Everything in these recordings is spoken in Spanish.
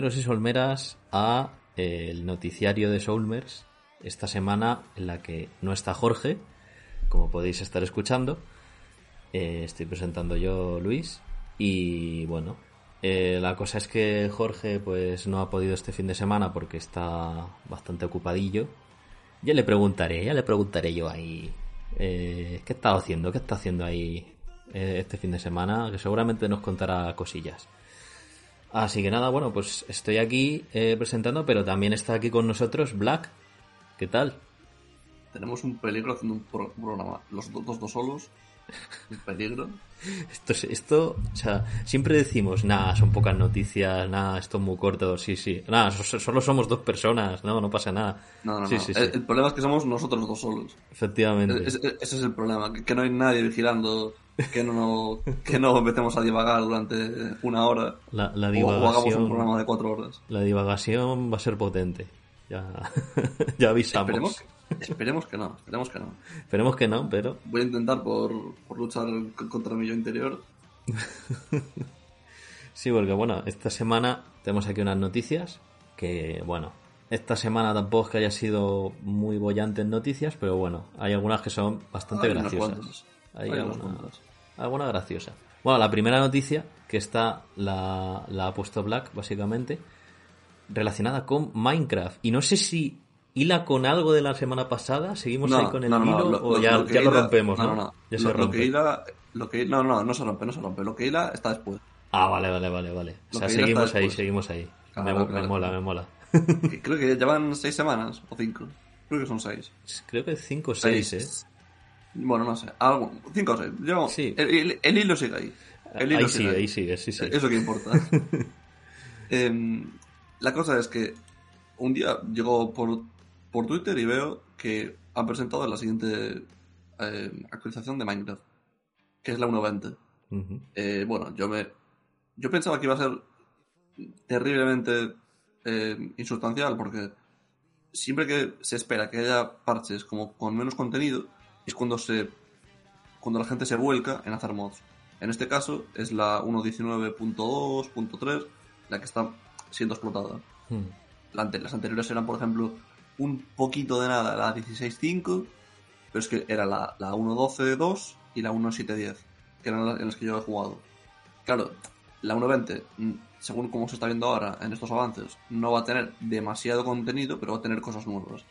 Solmeros y solmeras, a eh, el noticiario de Soulmers. Esta semana en la que no está Jorge, como podéis estar escuchando. Eh, estoy presentando yo, Luis. Y bueno, eh, la cosa es que Jorge pues no ha podido este fin de semana porque está bastante ocupadillo. Ya le preguntaré, ya le preguntaré yo ahí qué está haciendo, qué está haciendo ahí este fin de semana, que seguramente nos contará cosillas. Así que nada, bueno, pues estoy aquí eh, presentando, pero también está aquí con nosotros Black. ¿Qué tal? Tenemos un peligro haciendo un pro- programa. Los do- dos, dos solos. Un peligro. Esto, es- esto, o sea, siempre decimos, nada, son pocas noticias, nada, esto es muy corto, sí, sí. Nada, so- solo somos dos personas, no, no pasa nada. No, no, sí, no. sí, sí. El, el problema es que somos nosotros dos solos. Efectivamente. Es- es- ese es el problema. Que, que no hay nadie vigilando. Que no, que no empecemos a divagar durante una hora. La, la O, o hagamos un programa de cuatro horas. la divagación va a ser potente. Ya, ya avisamos. Esperemos, que- esperemos que no. Esperemos que no. Esperemos que no, pero Voy a intentar por, por luchar contra mi yo interior. sí, porque bueno, esta semana tenemos aquí unas noticias que, bueno, esta semana tampoco es que haya sido muy bollante en noticias, pero bueno, hay algunas que son bastante Hay graciosas. Hay, Hay unas alguna, cuantas. alguna graciosa. Bueno, la primera noticia, que está la, la ha puesto Black, básicamente, relacionada con Minecraft. Y no sé si hila con algo de la semana pasada, seguimos ahí con el no, no, hilo, lo- o lo- ya, lo ya lo hila- rompemos, ¿no? No, no, Ya se rompe. que hila- lo que- no, no, no se rompe, no se rompe. Lo que hila está después. Ah, vale, vale, vale, vale. O sea, seguimos ahí, seguimos ahí. Claro, me, claro. me mola, me mola. Creo que llevan seis semanas o cinco. Creo que son seis. Creo que 5 o 6, ¿eh? Bueno, no sé. Algo, cinco o seis. Llevamos- Sí. el, el- el hilo sigue ahí. El hilo Ahí sigue, ahí. ahí sigue, sí, sí. Eso que importa. Em, la cosa es que un día llego por, por Twitter y veo que han presentado la siguiente em, actualización de Minecraft, que es la 1.20. Ujú. Eh, bueno, yo me. Yo pensaba que iba a ser terriblemente eh, insustancial, porque siempre que se espera que haya parches como con menos contenido, es cuando se. cuando la gente se vuelca en hacer mods. En este caso es la 1.19.2.3 la que está siendo explotada. Hmm. Las anteriores eran, por ejemplo, un poquito de nada, la 16.5, pero es que era la, la 1.12.2 y la 1.7.10, que eran las en las que yo he jugado. Claro, la 1.20, mm, según como se está viendo ahora en estos avances, no va a tener demasiado contenido, pero va a tener cosas nuevas.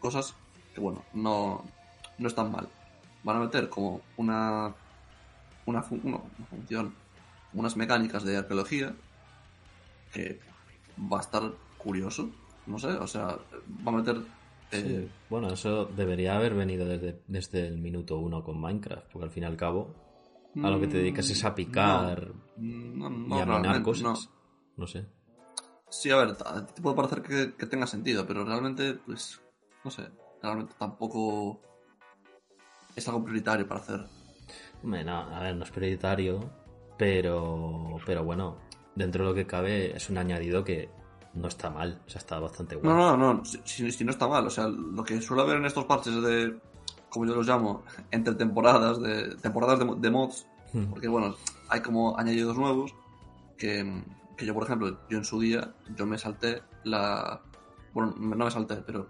Cosas que, bueno, no, no están mal. Van a meter como una, una, fu- no, una función, unas mecánicas de arqueología que va a estar curioso. No sé, o sea, va a meter. eh, Sí. Bueno, eso debería haber venido desde, desde el minuto uno con Minecraft, porque al fin y al cabo, a lo que te dedicas es a picar No, no, y a minar cosas. no. No sé. Sí, a ver, te puede parecer que, que tenga sentido, pero realmente, pues, no sé, realmente tampoco es algo prioritario para hacer. Hombre, no, a ver, no es prioritario, pero, pero bueno, dentro de lo que cabe es un añadido que no está mal, o sea, está bastante bueno. No, no, no, si, si- no está mal, o sea, lo que suele haber en estos parches de, como yo los llamo, entre temporadas, de temporadas de, de mods, Hmm. porque bueno, hay como añadidos nuevos que, que yo, por ejemplo, yo en su día, yo me salté la... Bueno, no me salté, pero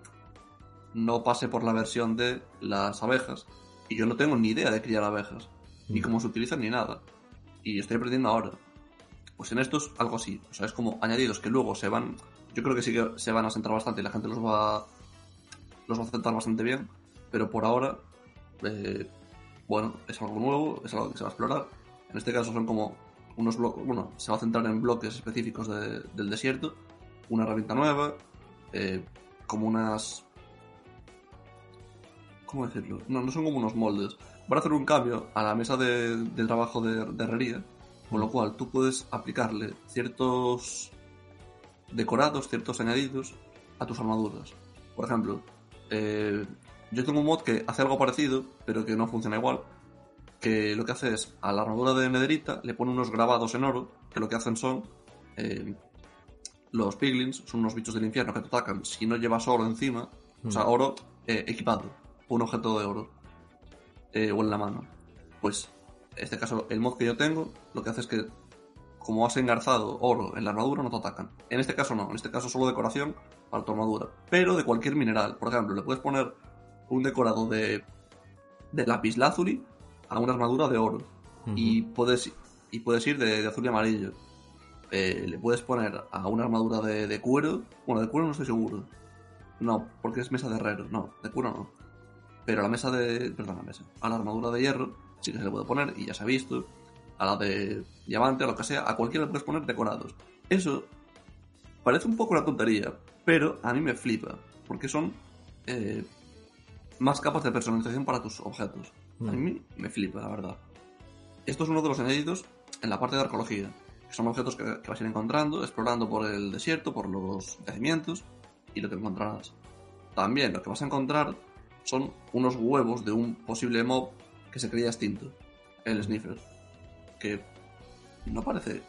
no pasé por la versión de las abejas y yo no tengo ni idea de criar abejas, ni Mm. cómo se utilizan ni nada. Y estoy aprendiendo ahora. Pues en estos algo así, o sea, es como añadidos que luego se van, yo creo que sí que se van a sentar bastante y la gente los va los va a aceptar bastante bien, pero por ahora eh, bueno, es algo nuevo, es algo que se va a explorar. En este caso son como unos bloques, bueno, se va a centrar en bloques específicos de- del desierto, una herramienta nueva, eh, como unas... ¿Cómo decirlo? No, no son como unos moldes. Van a hacer un cambio a la mesa de, de trabajo de, de herrería, con lo cual tú puedes aplicarle ciertos decorados, ciertos añadidos a tus armaduras. Por ejemplo, eh, yo tengo un mod que hace algo parecido, pero que no funciona igual. Que lo que hace es a la armadura de Nederita le pone unos grabados en oro, que lo que hacen son. eh, los piglins son unos bichos del infierno que te atacan si no llevas oro encima, o sea, Mm. oro eh, equipado, un objeto de oro, eh, o en la mano. Pues, en este caso, el mod que yo tengo, lo que hace es que como has engarzado oro en la armadura, no te atacan. En este caso no, en este caso solo decoración para tu armadura. Pero de cualquier mineral. Por ejemplo, le puedes poner un decorado de, de lápiz lazuli a una armadura de oro. y, puedes, y puedes ir de, azul y amarillo. Eh, le puedes poner a una armadura de, de, cuero. Bueno, de cuero no estoy seguro. No, porque es mesa de herrero. No, de cuero no. Pero a la mesa de. Perdón, la mesa. A la armadura de hierro sí que se le puede poner y ya se ha visto. A la de diamante, o lo que sea, a cualquiera le puedes poner decorados. Eso parece un poco una tontería, pero a mí me flipa. Porque son eh, más capas de personalización para tus objetos. A Mm. mí me flipa, la verdad. Esto es uno de los añadidos en la parte de arqueología, que son objetos que, que vas a ir encontrando, explorando por el desierto, por los yacimientos, y lo que encontrarás. También lo que vas a encontrar son unos huevos de un posible mob que se creía extinto, el Sniffer, que no parece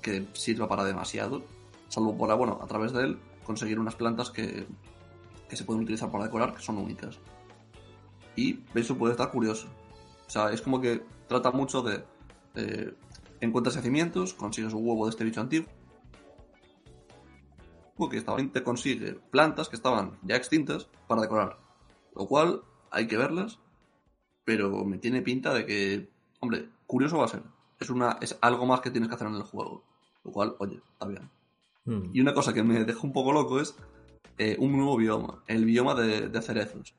que sirva para demasiado, salvo para, bueno, a través de él conseguir unas plantas que, que se pueden utilizar para decorar, que son únicas. Y eso puede estar curioso. O sea, es como que trata mucho de... eh, encuentras yacimientos, consigues un huevo de este bicho antiguo, que estaba, te consigue plantas que estaban ya extintas para decorar. Lo cual hay que verlas, pero me tiene pinta de que, hombre, curioso va a ser. Es, una, es algo más que tienes que hacer en el juego. Lo cual, oye, está bien. Mm. Y una cosa que me deja un poco loco es eh, un nuevo bioma, el bioma de, de cerezos.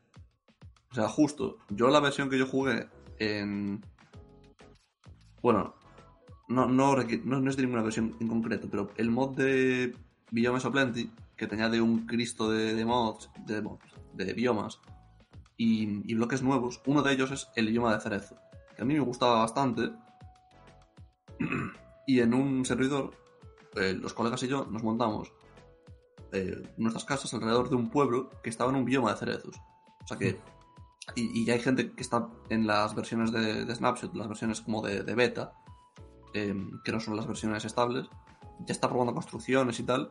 O sea, justo, yo la versión que yo jugué en... Bueno, no, no, no, no es de ninguna versión en concreto, pero el mod de Biome Soplenty, que te añade un Cristo de, de mods, de, mods, de biomas y, y bloques nuevos, uno de ellos es el bioma de cerezo, que a mí me gustaba bastante. y en un servidor, eh, los colegas y yo nos montamos eh, nuestras casas alrededor de un pueblo que estaba en un bioma de cerezos. O sea que. Y, y ya hay gente que está en las versiones de, de Snapshot, las versiones como de, de beta, eh, que no son las versiones estables, ya está probando construcciones y tal,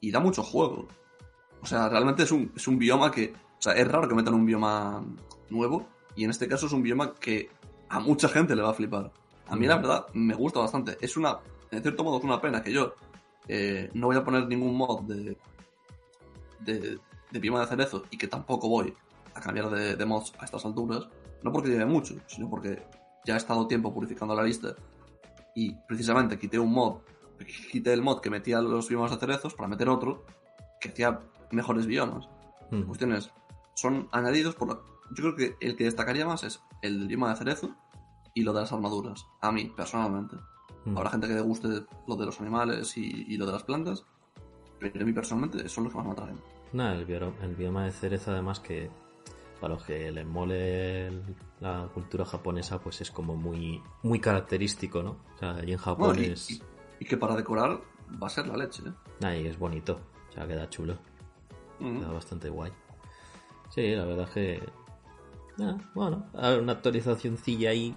y da mucho juego. O sea, realmente es un, es un bioma que. O sea, es raro que metan un bioma nuevo, y en este caso es un bioma que a mucha gente le va a flipar. A mí, la verdad, me gusta bastante. Es una. En cierto modo, es una pena que yo eh, no voy a poner ningún mod de, de, de bioma de cerezo y que tampoco voy a cambiar de, de mods a estas alturas. No porque lleve mucho, sino porque ya he estado tiempo purificando la lista y precisamente quité un mod, quité el mod que metía los biomas de cerezos para meter otro que hacía mejores biomas. Mm. La cuestión es, son añadidos por... la- Yo creo que el que destacaría más es el bioma de cerezo y lo de las armaduras. A mí, personalmente. Mm. Habrá gente que le guste lo de los animales y, y lo de las plantas, pero a mí personalmente son los que más me atraen. Nada, el, bioro- el bioma de cerezo, además, que para los que les mole el- la cultura japonesa, pues es como muy, muy característico, ¿no? O sea, allí en Japón Bueno, y, es. y- y que para decorar va a ser la leche, ¿eh? Nah, y es bonito. O sea, queda chulo. Mm. Queda bastante guay. Sí, la verdad es que. ah, bueno, una actualizacióncilla ahí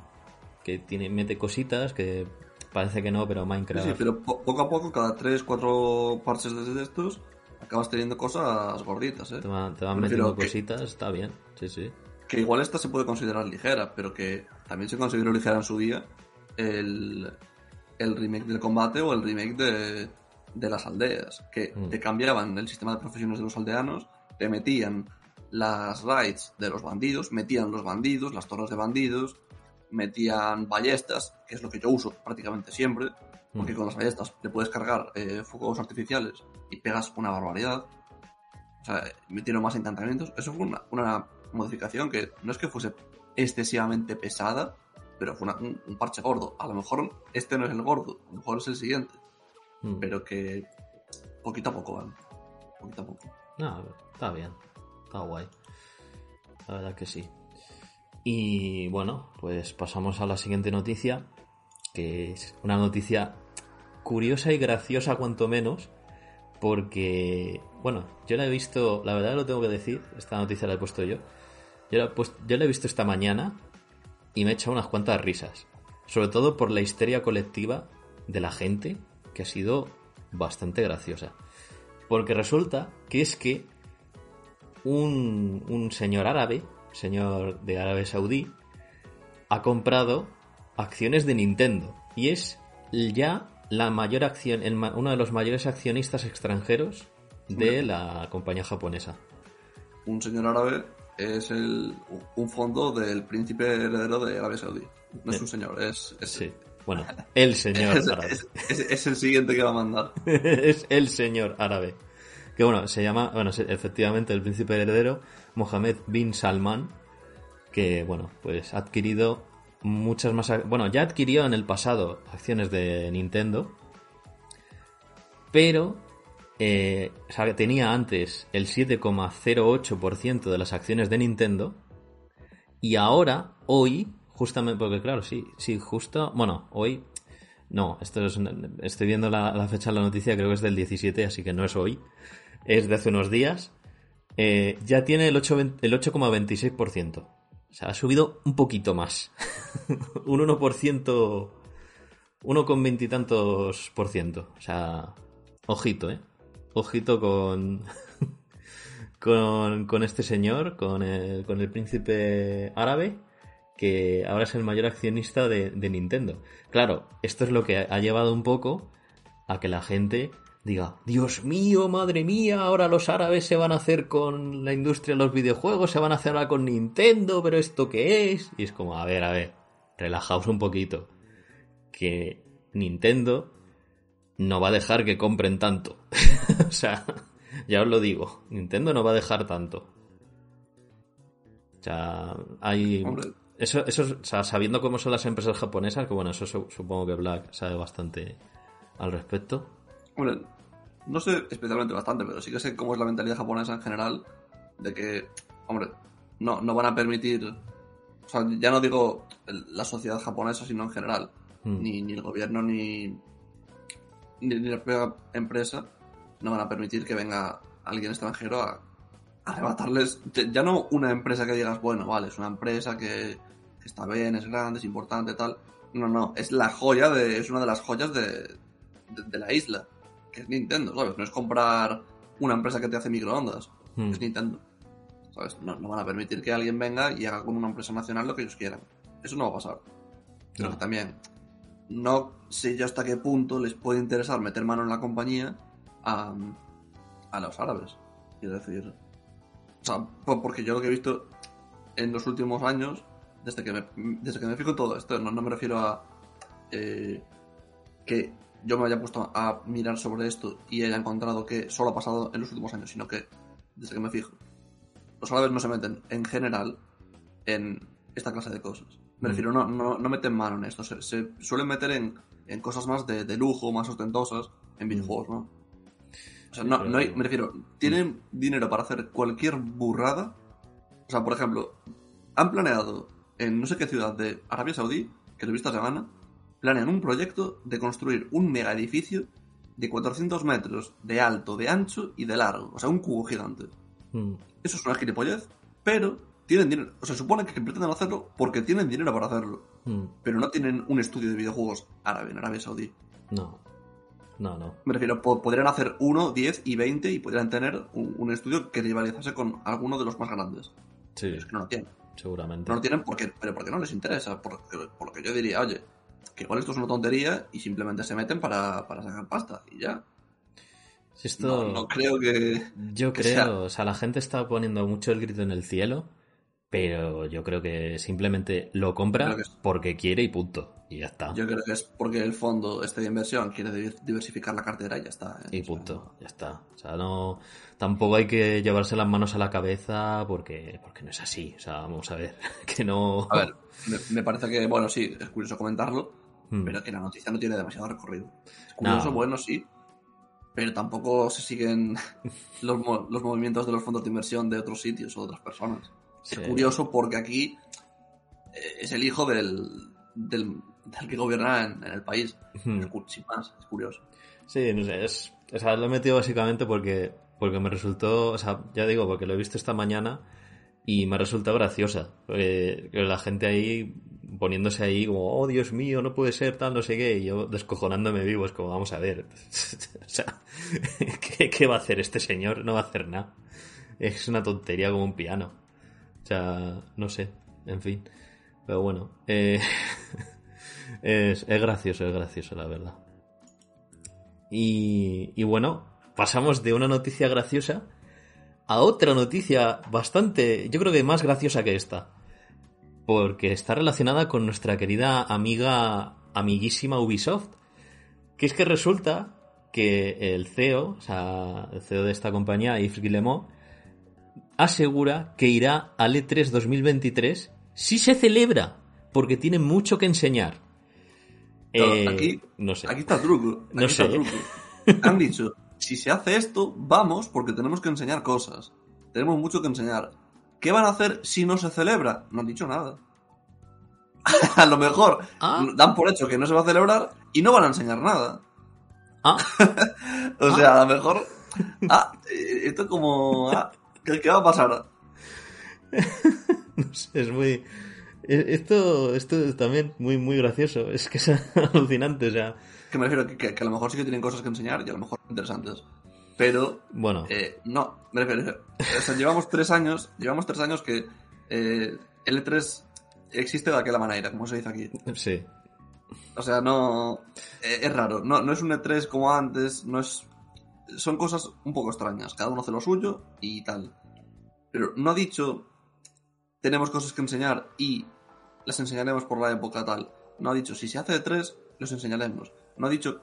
que tiene, mete cositas que parece que no, pero Sí, Minecraft. sí, pero po- poco a poco, cada 3, 4 parches de estos, acabas teniendo cosas gorditas, ¿eh? Te van, te metiendo que- cositas, está bien. Sí, sí. Que igual esta se puede considerar ligera, pero que también se consideró ligera en su día el, el remake del combate o el remake de, de las aldeas, que Mm. te cambiaban el sistema de profesiones de los aldeanos, te metían las raids de los bandidos, metían los bandidos, las torres de bandidos, metían ballestas, que es lo que yo uso prácticamente siempre, porque Mm. con las ballestas le puedes cargar eh, fuegos artificiales y pegas una barbaridad. O sea, metieron más encantamientos. Eso fue una, una modificación que no es que fuese excesivamente pesada, pero fue una- un, un parche gordo. A lo mejor este no es el gordo, a lo mejor es el siguiente, Mm. pero que poquito a poco van. Poquito a poco. No, está bien. Está guay. La verdad que sí. Y bueno, pues pasamos a la siguiente noticia, que es una noticia curiosa y graciosa cuanto menos, porque, bueno, yo la he visto, la verdad lo tengo que decir, esta noticia la he puesto yo, yo la he, yo la he visto esta mañana y me he echado unas cuantas risas, sobre todo por la histeria colectiva de la gente, que ha sido bastante graciosa. Porque resulta que es que un, un señor árabe, señor de Arabia Saudí, ha comprado acciones de Nintendo. Y es ya la mayor acción, el uno de los mayores accionistas extranjeros de la compañía japonesa. Un señor árabe es el, un fondo del príncipe heredero de Arabia Saudí. No es un señor, es, es, Sí. Bueno, el señor árabe. es- es- es el siguiente que va a mandar. es el señor árabe. Que bueno, se llama, bueno, efectivamente el príncipe heredero, Mohammed bin Salman, que bueno, pues ha adquirido muchas más, bueno, ya adquirió en el pasado acciones de Nintendo, pero eh, o sea, tenía antes el 7,08% de las acciones de Nintendo y ahora, hoy, justamente, porque claro, sí, sí, justo, bueno, hoy, no, esto es, estoy viendo la fecha de la noticia, creo que es del 17, así que no es hoy, es de hace unos días, eh, ya tiene el 8 el 8,26%. O sea, ha subido un poquito más. un 1%, 1,20 y tantos por ciento. O sea, ojito, ¿eh? Ojito con, con, con este señor, con el, con el príncipe árabe, que ahora es el mayor accionista de Nintendo. Claro, esto es lo que ha llevado un poco a que la gente diga, Dios mío, madre mía, ahora los árabes se van a hacer con la industria de los videojuegos, se van a hacer ahora con Nintendo, pero ¿esto qué es? Y es como, a ver, a ver, relajaos un poquito. Que Nintendo no va a dejar que compren tanto. o sea, ya os lo digo, Nintendo no va a dejar tanto. O sea, hay... Eso, eso, o sea, sabiendo cómo son las empresas japonesas, que bueno, eso su- supongo que Black sabe bastante al respecto. No sé especialmente bastante, pero sí que sé cómo es la mentalidad japonesa en general, de que, hombre, no, no van a permitir, o sea, ya no digo la sociedad japonesa, sino en general, Mm. ni, ni el gobierno ni, ni, ni la propia empresa no van a permitir que venga alguien extranjero a, a arrebatarles, ya- no una empresa que digas, bueno, vale, es una empresa que, que está bien, es grande, es importante, tal, no, no, es la joya de, es una de las joyas de, de, de la isla, es Nintendo, ¿sabes? No es comprar una empresa que te hace microondas, Mm. es Nintendo, ¿sabes? No, no van a permitir que alguien venga y haga con una empresa nacional lo que ellos quieran. Eso no va a pasar. Pero No. que también, no sé yo hasta qué punto les puede interesar meter mano en la compañía a, a los árabes. Quiero decir, o sea, po- porque yo lo que he visto en los últimos años, desde que me, desde que me fijo en todo esto, no, no me refiero a eh, que yo me haya puesto a mirar sobre esto y haya encontrado que solo ha pasado en los últimos años, sino que desde que me fijo, los árabes no se meten en general en esta clase de cosas. Me Mm. refiero, no, no, no meten mano en esto, se, se suelen meter en, en cosas más de, de lujo, más ostentosas, en videojuegos, ¿no? O sea, Sí, no, pero- no hay, me refiero, tienen dinero para hacer cualquier burrada. O sea, por ejemplo, han planeado en no sé qué ciudad de Arabia Saudí, que lo he visto esta semana, planean un proyecto de construir un mega edificio de 400 metros de alto, de ancho y de largo. O sea, un cubo gigante. Mm. Eso es una gilipollez, pero tienen dinero. O sea, supone que pretenden hacerlo porque tienen dinero para hacerlo. Mm. Pero no tienen un estudio de videojuegos árabe en Arabia Saudí. No. No, no. Me refiero, po- podrían hacer 1, 10 y 20 y podrían tener un, un estudio que rivalizase con alguno de los más grandes. Sí, Pero es que no lo tienen. seguramente. No lo tienen porque, pero porque no les interesa. Porque, porque yo diría, oye, que igual esto es una tontería y simplemente se meten para, para sacar pasta y ya. Si esto... No, no creo que... Yo que creo, sea- o sea, la gente está poniendo mucho el grito en el cielo, pero yo creo que simplemente lo compra es- porque quiere y punto. Y ya está. Yo creo que es porque el fondo este de inversión quiere di- diversificar la cartera y ya está. ¿eh? Y punto, ya está. O sea, no. Tampoco hay que llevarse las manos a la cabeza porque, porque no es así. O sea, vamos a ver. Que no. A ver, me, me parece que, bueno, sí, es curioso comentarlo, Hmm. pero que la noticia no tiene demasiado recorrido. Es curioso, No. bueno, sí, pero tampoco se siguen los, los movimientos de los fondos de inversión de otros sitios o de otras personas. Sí. Es curioso porque aquí eh, es el hijo del, del, del que gobierna en, en el país. Hmm. Es sin más, es curioso. Sí, no sé, es, o sea, lo he metido básicamente porque, porque me resultó, o sea, ya digo, porque lo he visto esta mañana y me ha resultado graciosa. porque la gente ahí poniéndose ahí como, oh Dios mío, no puede ser tal, no sé qué, y yo descojonándome vivo, es como, vamos a ver, o sea, ¿qué, qué va a hacer este señor? No va a hacer nada. Es una tontería como un piano. O sea, no sé, en fin. Pero bueno, eh, Es, es gracioso, es gracioso, la verdad. Y, y bueno, pasamos de una noticia graciosa a otra noticia bastante, yo creo que más graciosa que esta. Porque está relacionada con nuestra querida amiga, amiguísima Ubisoft. Que es que resulta que el CEO, o sea, el CEO de esta compañía, Yves Guillemot, asegura que irá al E E3 2023 si se celebra, porque tiene mucho que enseñar. Eh, aquí, no sé. aquí está el truco. aquí No está el sé. truco. Han dicho, si se hace esto, vamos porque tenemos que enseñar cosas. Tenemos mucho que enseñar. ¿Qué van a hacer si no se celebra? No han dicho nada. a lo mejor Ah. dan por hecho que no se va a celebrar y no van a enseñar nada. Ah, O sea, a lo mejor... Ah, eh, esto como... ah, ¿qué, va a pasar? no sé, es muy... e- Esto, esto es también muy, muy gracioso. Es que es alucinante, o sea... Que me refiero que, que- que a lo mejor sí que tienen cosas que enseñar y a lo mejor interesantes. Pero Bueno, Eh, no, me refiero. O sea, llevamos tres años, llevamos tres años que eh, L3 existe de aquella manera, como se dice aquí. sí. O sea, no. eh, es raro. No, no es un E3 como antes, no es. Son cosas un poco extrañas. Cada uno hace lo suyo y tal. Pero no ha dicho. Tenemos cosas que enseñar y las enseñaremos por la época tal. No ha dicho, si se hace E3, los enseñaremos. No ha dicho.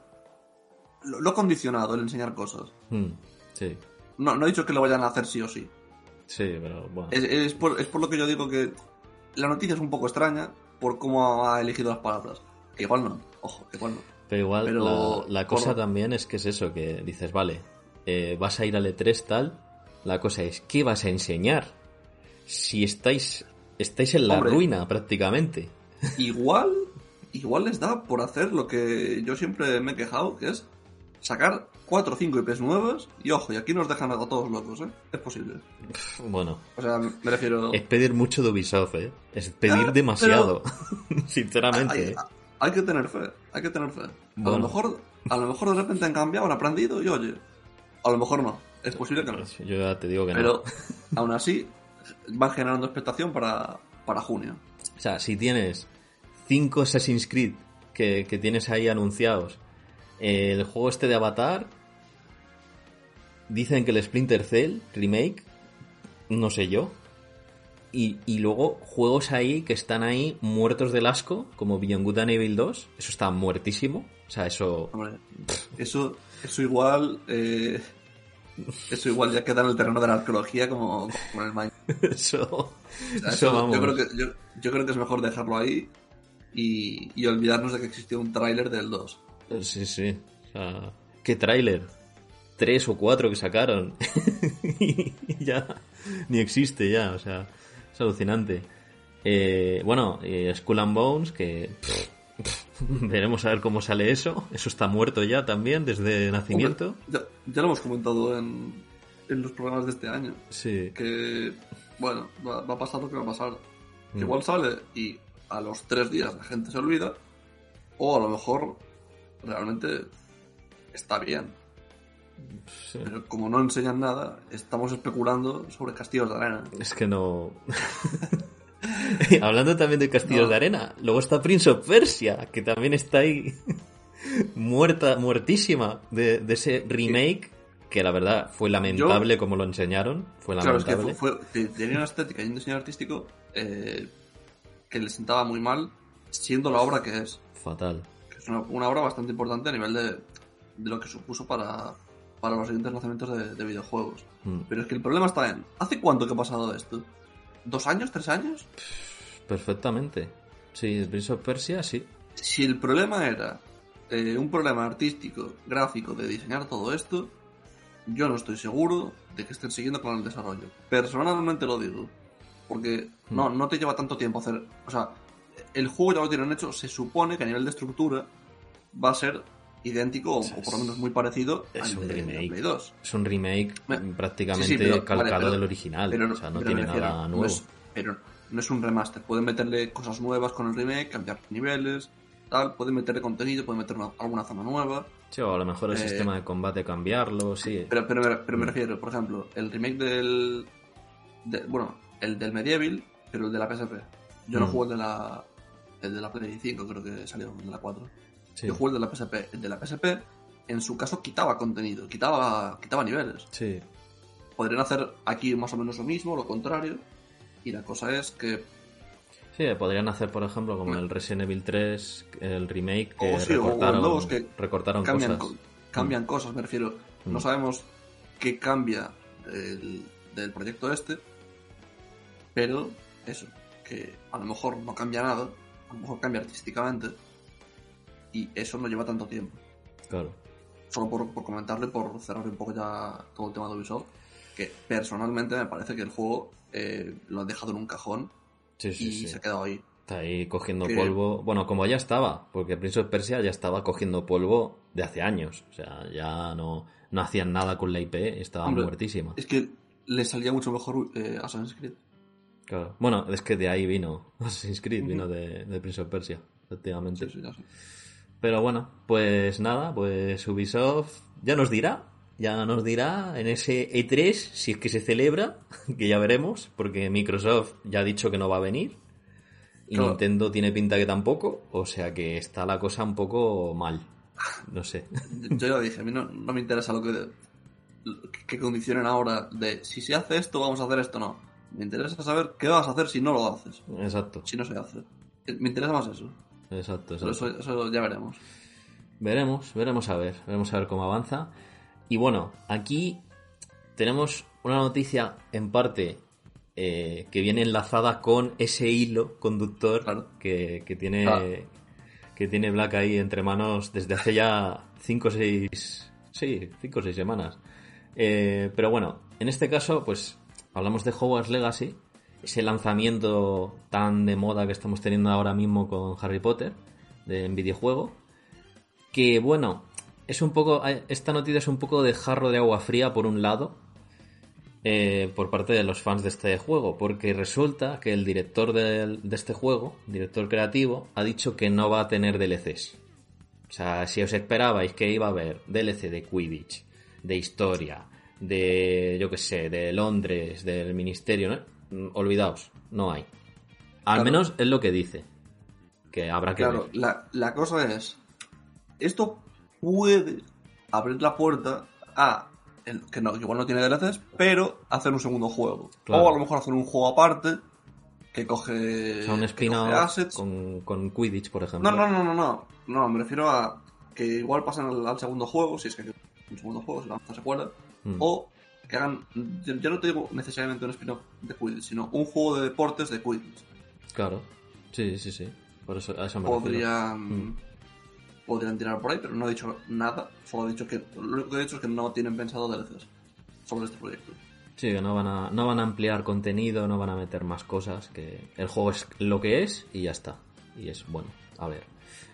Lo, lo ha condicionado el enseñar cosas. Mm, sí. No, no ha dicho que lo vayan a hacer sí o sí. Sí, pero bueno. Es, es por, es por lo que yo digo que la noticia es un poco extraña por cómo ha elegido las palabras. Que igual no, ojo, que igual no. Pero igual Pero la, la cosa también es que es eso, que dices, vale, eh, vas a ir al E3 tal, la cosa es, ¿qué vas a enseñar? Si estáis, estáis en la Hombre. ruina prácticamente. Igual, igual les da por hacer lo que yo siempre me he quejado, que es sacar 4 o 5 IPs nuevas y ojo, y aquí nos dejan a todos locos, ¿eh? Es posible. Bueno, O sea, me refiero... es pedir mucho de Ubisoft, ¿eh? Es pedir Ah, demasiado, sinceramente. Hay, ¿eh? hay que tener fe, hay que tener fe. A Bueno. lo mejor, a lo mejor de repente han cambiado, han aprendido y oye, a lo mejor no. Es posible que no. Yo ya te digo que Pero no. aún así van generando expectación para, para junio. O sea, si tienes cinco Assassin's Creed que, que tienes ahí anunciados, eh, el juego este de Avatar, dicen que el Splinter Cell remake, no sé yo, y, y luego juegos ahí que están ahí muertos del asco, como Beyond Good and Evil 2, eso está muertísimo, o sea, eso... Hombre, eso, eso igual. eh, eso igual ya queda en el terreno de la arqueología como, como en el Minecraft. Eso, O sea, eso, eso vamos. yo, creo que, yo, yo creo que es mejor dejarlo ahí y, y olvidarnos de que existió un tráiler del 2. Sí, sí. O sea, ¿Qué tráiler? Tres o cuatro que sacaron. y ya ni existe ya, o sea, es alucinante. Eh, bueno, eh, Skull and Bones, que veremos a ver cómo sale eso. Eso está muerto ya también desde nacimiento. Hombre, ya, ya lo hemos comentado en, en los programas de este año. Sí. Que, bueno, va, va a pasar lo que va a pasar. Que Mm. igual sale y a los tres días la gente se olvida. O a lo mejor realmente está bien. Sí. Pero como no enseñan nada, estamos especulando sobre castillos de arena. Es que no. Hablando también de castillos No. de arena, luego está Prince of Persia, que también está ahí muerta, muertísima de, de ese remake, que la verdad fue lamentable como lo enseñaron. Fue Claro, es que lamentable. fue, fue- te- tenía una estética y un diseño artístico eh, que le sentaba muy mal, siendo la obra que es. Fatal. Que es una, una obra bastante importante a nivel de, de lo que supuso para, para los siguientes lanzamientos de, de videojuegos. Mm, Pero es que el problema está en, ¿hace cuánto que ha pasado esto? ¿Dos años? ¿Tres años? Perfectamente. Sí, Prince of Persia, sí. Si el problema era eh, un problema artístico, gráfico, de diseñar todo esto, yo no estoy seguro de que estén siguiendo con el desarrollo. Personalmente lo digo. Porque no, no te lleva tanto tiempo hacer... O sea, el juego ya lo tienen hecho, se supone que a nivel de estructura va a ser idéntico o, o por lo menos muy parecido Es al un de, de remake. Play 2. Es un remake Me- prácticamente Sí, sí, pero- calcado vale, pero- del original. Pero, o sea, no tiene refiero, nada no nuevo. es- pero no es un remaster. Pueden meterle cosas nuevas con el remake, cambiar niveles, tal. Pueden meterle contenido, pueden meter una- alguna zona nueva. Sí, o a lo mejor el Eh, sistema de combate cambiarlo, sí. Pero, pero, me- pero me Mm. refiero, por ejemplo, el remake del. de- bueno, el del Medieval, pero el de la PSP. Yo no Mm. juego el de la. el de la Play 5 creo que salió en la 4. Sí. Yo jugué el de la PSP. El de la PSP, en su caso, quitaba contenido, quitaba, quitaba niveles. Sí. Podrían hacer aquí más o menos lo mismo, lo contrario. Y la cosa es que Sí, podrían hacer, por ejemplo, como el Resident Evil 3, el remake, que O sí, o recortaron, nuevos que recortaron cambian, cosas. co- cambian cosas, me refiero. No Mm. sabemos qué cambia del, del proyecto este, pero eso, que a lo mejor no cambia nada, a lo mejor cambia artísticamente, y eso no lleva tanto tiempo. Claro. Solo por, por comentarle, por cerrar un poco ya todo el tema de Ubisoft, que personalmente me parece que el juego eh, lo han dejado en un cajón Sí, sí, y sí. se ha quedado ahí. Está ahí cogiendo Que- polvo. Bueno, como ya estaba, porque Prince of Persia ya estaba cogiendo polvo de hace años. O sea, ya no, no hacían nada con la IP, estaba Hombre, muertísima. Es que le salía mucho mejor eh, Assassin's Creed. Claro. Bueno, es que de ahí vino Assassin's Creed, vino de, de Prince of Persia, efectivamente. Sí, sí, ya sé. Pero bueno, pues nada, pues Ubisoft ya nos dirá, ya nos dirá en ese E3 si es que se celebra, que ya veremos, porque Microsoft ya ha dicho que no va a venir y Claro. Nintendo tiene pinta que tampoco, o sea que está la cosa un poco mal. No sé. Yo ya dije, a mí no, no me interesa lo que, que condicionen ahora de si se hace esto, vamos a hacer esto, no. Me interesa saber qué vas a hacer si no lo haces, Exacto, si no se hace. Me interesa más eso, exacto, exacto. eso, eso ya veremos. Veremos, veremos a ver, veremos a ver cómo avanza. Y bueno, aquí tenemos una noticia en parte eh, que viene enlazada con ese hilo conductor Claro. que, que tiene que tiene Black ahí entre manos desde hace ya 5 o 6 sí, 5 o 6 semanas. Eh, pero bueno, en este caso pues hablamos de Hogwarts Legacy, ese lanzamiento tan de moda que estamos teniendo ahora mismo con Harry Potter en videojuego que bueno, es un poco, esta noticia es un poco de jarro de agua fría por un lado, eh, por parte de los fans de este juego, porque resulta que el director de, este juego, director creativo, ha dicho que no va a tener DLCs. O sea, si os esperabais que iba a haber DLC de Quidditch, de historia, de, yo qué sé, de Londres, del ministerio, ¿no? Mm, olvidaos, no hay. Al Claro. menos es lo que dice. Que habrá que Claro, ver. la, la cosa es, esto puede abrir la puerta a el- que, no, que igual no tiene DLCs, pero hacer un segundo juego. Claro. O a lo mejor hacer un juego aparte que coge, O sea, un que spin-off coge assets. con, con Quidditch, por ejemplo. No, no, no, no, no. No, me refiero a que igual pasen al, al segundo juego, si es que hay un segundo juego, si la se secuela. Mm. O que hagan, ya no te digo necesariamente un spin-off de Quidditch, sino un juego de deportes de Quidditch. Claro. Sí, sí, sí. Por eso, a eso me. Podrían, Mm. podrían tirar por ahí, pero no ha dicho nada. Solo ha dicho que, lo único que ha dicho es que no tienen pensado DLCs sobre este proyecto. Sí, que no van, a, no van a ampliar contenido, no van a meter más cosas, que el juego es lo que es y ya está. Y es bueno, a ver.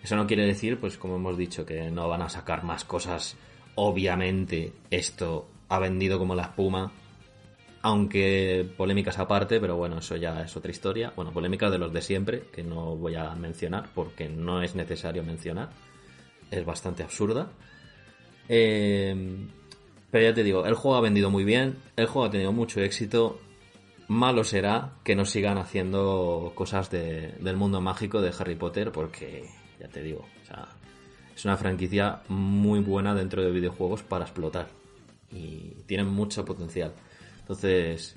Eso no quiere decir, pues como hemos dicho, que no van a sacar más cosas. Obviamente, esto ha vendido como la espuma. Aunque polémicas aparte, pero bueno, eso ya es otra historia. Bueno, polémicas de los de siempre, que no voy a mencionar porque no es necesario mencionar. Es bastante absurda. Eh, pero ya te digo, el juego ha vendido muy bien, el juego ha tenido mucho éxito. Malo será que no sigan haciendo cosas de- del mundo mágico de Harry Potter, porque ya te digo, es una franquicia muy buena dentro de videojuegos para explotar. Y tienen mucho potencial. Entonces,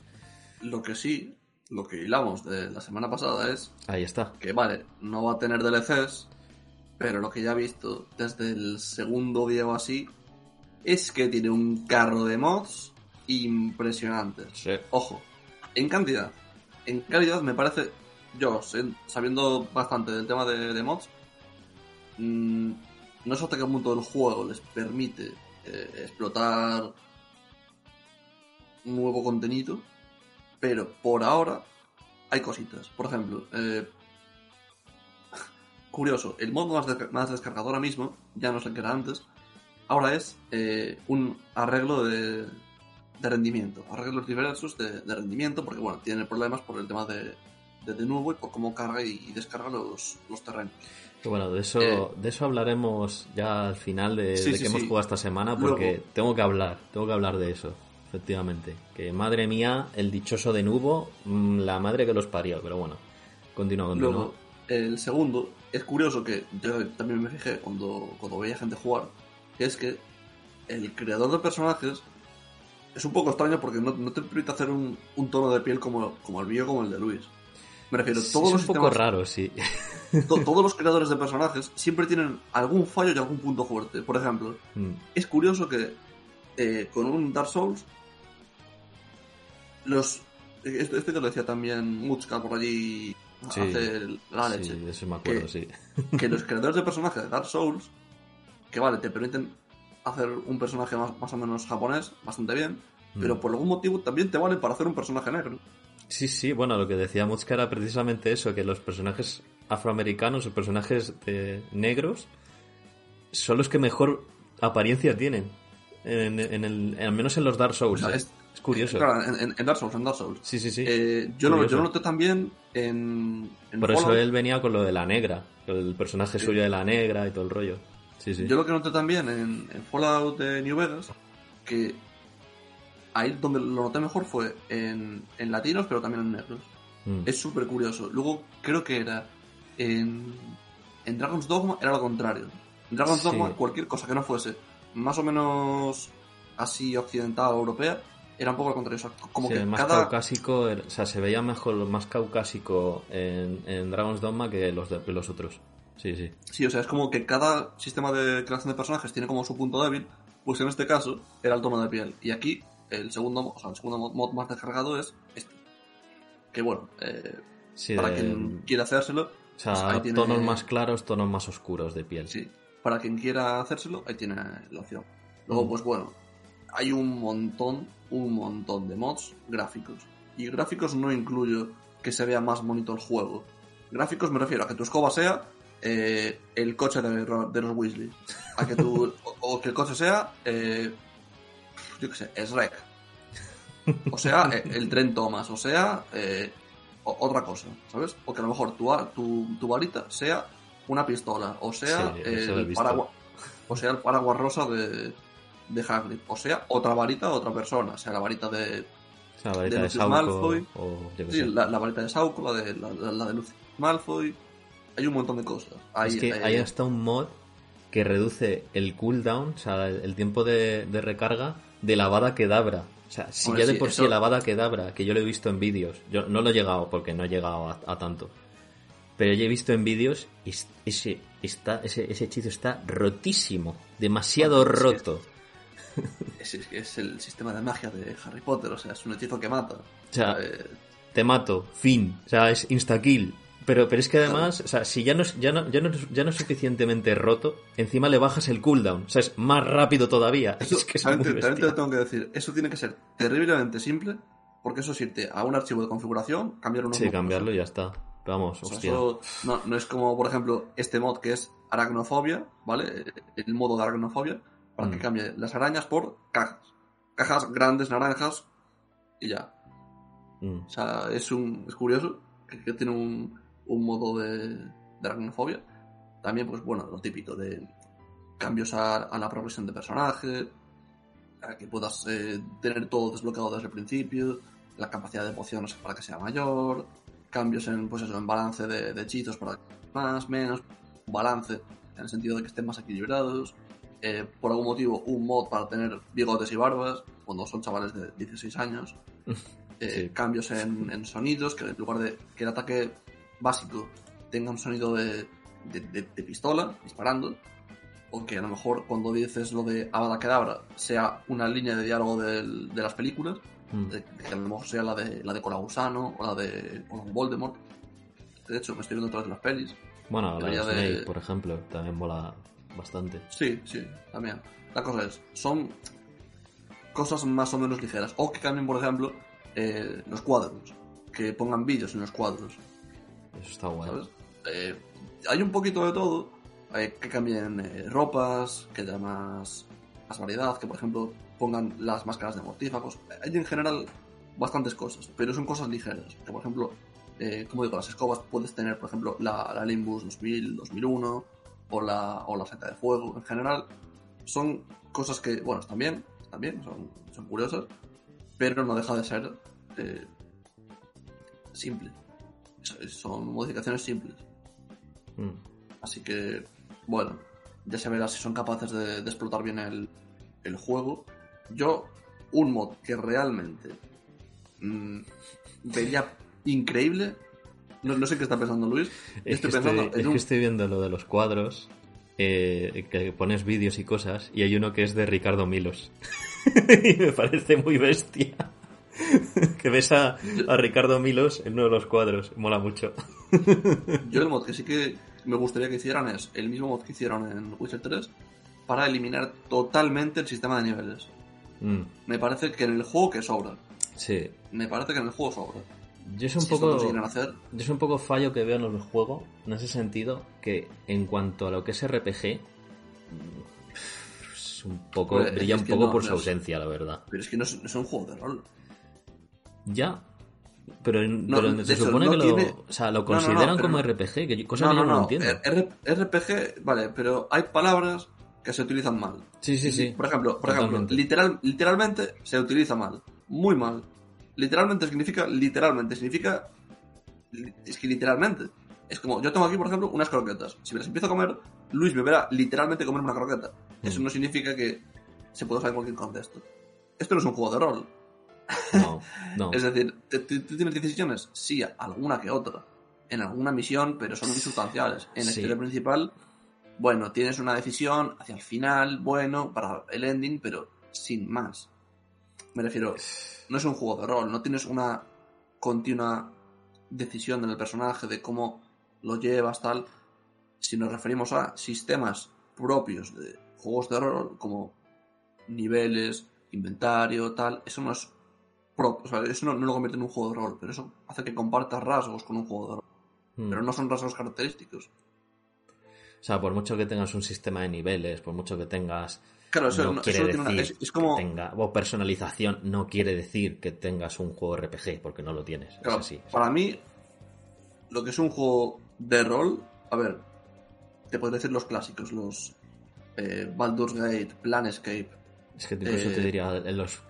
Lo que sí, lo que hilamos de la semana pasada es ahí está. que, vale, no va a tener DLCs, pero lo que ya he visto desde el segundo día o así es que tiene un carro de mods impresionantes. Sí. Ojo, en cantidad. En calidad me parece, yo, sabiendo bastante del tema de, de mods, mm, no sé hasta qué punto el juego les permite eh, explotar nuevo contenido, pero por ahora hay cositas. Por ejemplo, eh, curioso, el mod más, desca- más descargado ahora mismo, ya no sé qué era antes, ahora es eh, un arreglo de, de rendimiento, arreglos diversos de, de rendimiento, porque bueno, tiene problemas por el tema de, de, de nuevo y por cómo carga y, y descarga los, los terrenos. Que bueno, de eso, Eh, de eso hablaremos ya al final de, Sí, de sí, que hemos sí. jugado esta semana, porque Luego- tengo que hablar, tengo que hablar de eso, efectivamente. Que madre mía, el dichoso de Nubo, mm, la madre que los parió, pero bueno, continúa, continúa. Luego, el segundo, es curioso que yo también me fijé cuando, cuando veía gente jugar, que es que el creador de personajes es un poco extraño porque no, no te permite hacer un, un tono de piel como, como el mío como el de Luis. Me refiero, todos es los un poco raro, sí. to- todos los creadores de personajes siempre tienen algún fallo y algún punto fuerte. Por ejemplo, Mm, es curioso que eh, con un Dark Souls los esto, esto te lo decía también Mutzka por allí Sí. hace la leche sí, eso me acuerdo, Que- sí. que los creadores de personajes de Dark Souls que vale te permiten hacer un personaje más, más o menos japonés bastante bien Mm. pero por algún motivo también te vale para hacer un personaje negro Sí, sí, bueno, lo que decía Mutzka era precisamente eso, que los personajes afroamericanos, los personajes de negros, son los que mejor apariencia tienen. En, en el, al menos en los Dark Souls. O sea, ¿eh? es- es, curioso. claro en, Dark Souls en Dark Souls Sí, sí, sí. Eh, yo, lo, yo lo noté también en, en Por eso él venía con lo de la negra, el personaje Sí. suyo de la negra y todo el rollo. Sí, sí. Yo lo que noté también en, en Fallout de New Vegas, que ahí donde lo noté mejor fue en, en latinos, pero también en negros. Mm. Es súper curioso. Luego creo que era en, en Dragon's Dogma era lo contrario. En Dragon's Sí. Dogma cualquier cosa que no fuese más o menos así occidental o europea era un poco lo contrario. O sea, como Sí, que el más cada... caucásico, o sea, se veía mejor, más caucásico en, en Dragon's Dogma que los, de, los otros. Sí, sí. Sí, o sea, es como que cada sistema de creación de personajes tiene como su punto débil, pues en este caso era el tono de piel. Y aquí el segundo, o sea, el segundo mod- más descargado es este. Que bueno, eh, Sí, para de- quien quiera hacérselo, o sea, pues tiene- tonos más claros, tonos más oscuros de piel. sí, para quien quiera hacérselo, ahí tiene la opción. Luego, Mm. pues bueno, hay un montón, un montón de mods gráficos. Y gráficos no incluyo que se vea más bonito el juego. Gráficos me refiero a que tu escoba sea eh, el coche de, los Weasley. A que tu, o, o que el coche sea, eh, yo qué sé, Shrek. O sea, eh, el tren Thomas. O sea, eh, o- otra cosa, ¿sabes? O que a lo mejor tu, tu, tu varita sea una pistola. O sea, Sí, el paraguas. O sea, el paraguas rosa de, de Hagrid. O sea, otra varita de otra persona. O sea, la varita de, O sea, la varita de de, Lucius Sauco Malfoy. o Sí, la, la varita de Sauco, la de, la, la- la de Lucius Malfoy. Hay un montón de cosas. Hay, es que eh, hay hasta un mod que reduce el cooldown, o sea, el, tiempo de, de recarga de la Avada Kedavra. O sea, si Hombre, ya de sí, por eso- sí el Avada Kedavra, que yo lo he visto en vídeos, yo no lo he llegado porque no he llegado a, a tanto, pero yo he visto en vídeos y ese, está, ese, ese hechizo está rotísimo, demasiado Bueno, es que- roto. es, es- el sistema de magia de Harry Potter. O sea, es un hechizo que mata. O sea, Eh, te mato, fin, o sea, es insta-kill. Pero, pero es que además, o sea, si ya no, es, ya, no, ya, no, ya no es suficientemente roto, encima le bajas el cooldown. O sea, es más rápido todavía. Eso, es que es también, muy también te lo tengo que decir. Eso tiene que ser terriblemente simple, porque eso es irte a un archivo de configuración, cambiar unos Sí, cambiarlo y ya está. Vamos, O sea, hostia. eso no, no es como, por ejemplo, este mod que es aracnofobia, ¿vale? El modo de aracnofobia, para que Mm. cambie las arañas por cajas. Cajas grandes, naranjas, y ya. Mm. O sea, es un es curioso que, que tiene un, un modo de, de aracnofobia. También, pues bueno, lo típico de cambios a, a la progresión de personaje, a que puedas eh, tener todo desbloqueado desde el principio, la capacidad de pociones para que sea mayor, cambios en, pues eso, en balance de, de hechizos para que más, menos, balance en el sentido de que estén más equilibrados, eh, por algún motivo un mod para tener bigotes y barbas, cuando son chavales de 16 años, eh, Sí. cambios en, en sonidos, que en lugar de que el ataque básico tenga un sonido de, de, de- de pistola disparando, o que a lo mejor cuando dices lo de Avada Kedavra sea una línea de diálogo del- de las películas, Mm. de- que a lo mejor sea la de la de Colagusano o la de o Voldemort. De hecho, me estoy viendo todas las pelis. Bueno, la de debería de- Snake, por ejemplo, también mola bastante. Sí, sí, también. La cosa es, son cosas más o menos ligeras. O que cambien, por ejemplo, eh, los cuadros. Que pongan vídeos en los cuadros. Eso está guay. ¿sabes? Eh, hay un poquito de todo. eh, que cambien eh, ropas, que haya más, más variedad, que por ejemplo pongan las máscaras de mortífagos. Hay en general bastantes cosas, pero son cosas ligeras. Que por ejemplo, eh, como digo, las escobas puedes tener, por ejemplo, la, la Limbus 2000, 2001 o la, o la seta de fuego. En general, son cosas que, bueno, están bien, están bien, son, son curiosas, pero no deja de ser eh, simple. Son modificaciones simples. Mm. Así que, bueno, ya se verá si son capaces de, de explotar bien el, el juego. Yo, un mod que realmente mm, vería increíble. No, no sé qué está pensando Luis. Es, estoy que pensando estoy, en es un- que estoy viendo lo de los cuadros, eh, que pones vídeos y cosas, y hay uno que es de Ricardo Milos. y me parece muy bestia. que ves a, a Ricardo Milos en uno de los cuadros. Mola mucho. Yo el mod que sí que me gustaría que hicieran es el mismo mod que hicieron en Witcher 3 para eliminar totalmente el sistema de niveles. Mm, Me parece que en el juego que sobra. sí. Me parece que en el juego sobra. Yo es un si poco... hacer, Yo es un poco fallo que veo en el juego, en ese sentido, que en cuanto a lo que es RPG, es un poco, brilla un poco no, por su es- ausencia, la verdad. pero es que no es, no es un juego de rol. Ya, pero, No, pero se hecho, supone que lo, tiene- o sea, lo consideran pero como RPG, que cosa que no, yo no, entiendo. RPG, vale, pero hay palabras que se utilizan mal. sí, sí, sí. Por ejemplo, por ejemplo literal, literalmente se utiliza mal. Muy mal. Literalmente significa literalmente. Significa. Es que literalmente. Es como, yo tengo aquí, por ejemplo, unas croquetas. Si me las empiezo a comer, Luis me verá literalmente comerme una croqueta. Eso Mm. no significa que se pueda usar en cualquier contexto. Esto no es un juego de rol. No, no. Es decir, ¿tú tienes decisiones? Sí, alguna que otra. En alguna misión, pero son insustanciales. En la Sí. historia principal, bueno, tienes una decisión hacia el final, bueno, para el ending, pero sin más. Me refiero, no es un juego de rol, no tienes una continua decisión en el personaje de cómo lo llevas, tal. Si nos referimos a sistemas propios de juegos de rol, como niveles, inventario, tal, eso no es o sea, eso no, no lo convierte en un juego de rol, pero eso hace que compartas rasgos con un juego de rol. Mm. Pero no son rasgos característicos. O sea, por mucho que tengas un sistema de niveles, por mucho que tengas Claro, eso, no no- quiere eso decir tiene una- es, es como. que tenga o personalización no quiere decir que tengas un juego RPG porque no lo tienes claro, es así Para mí, lo que es un juego de rol, a ver, te podría decir los clásicos, los eh, Baldur's Gate, Planescape. es que incluso eh, te diría los,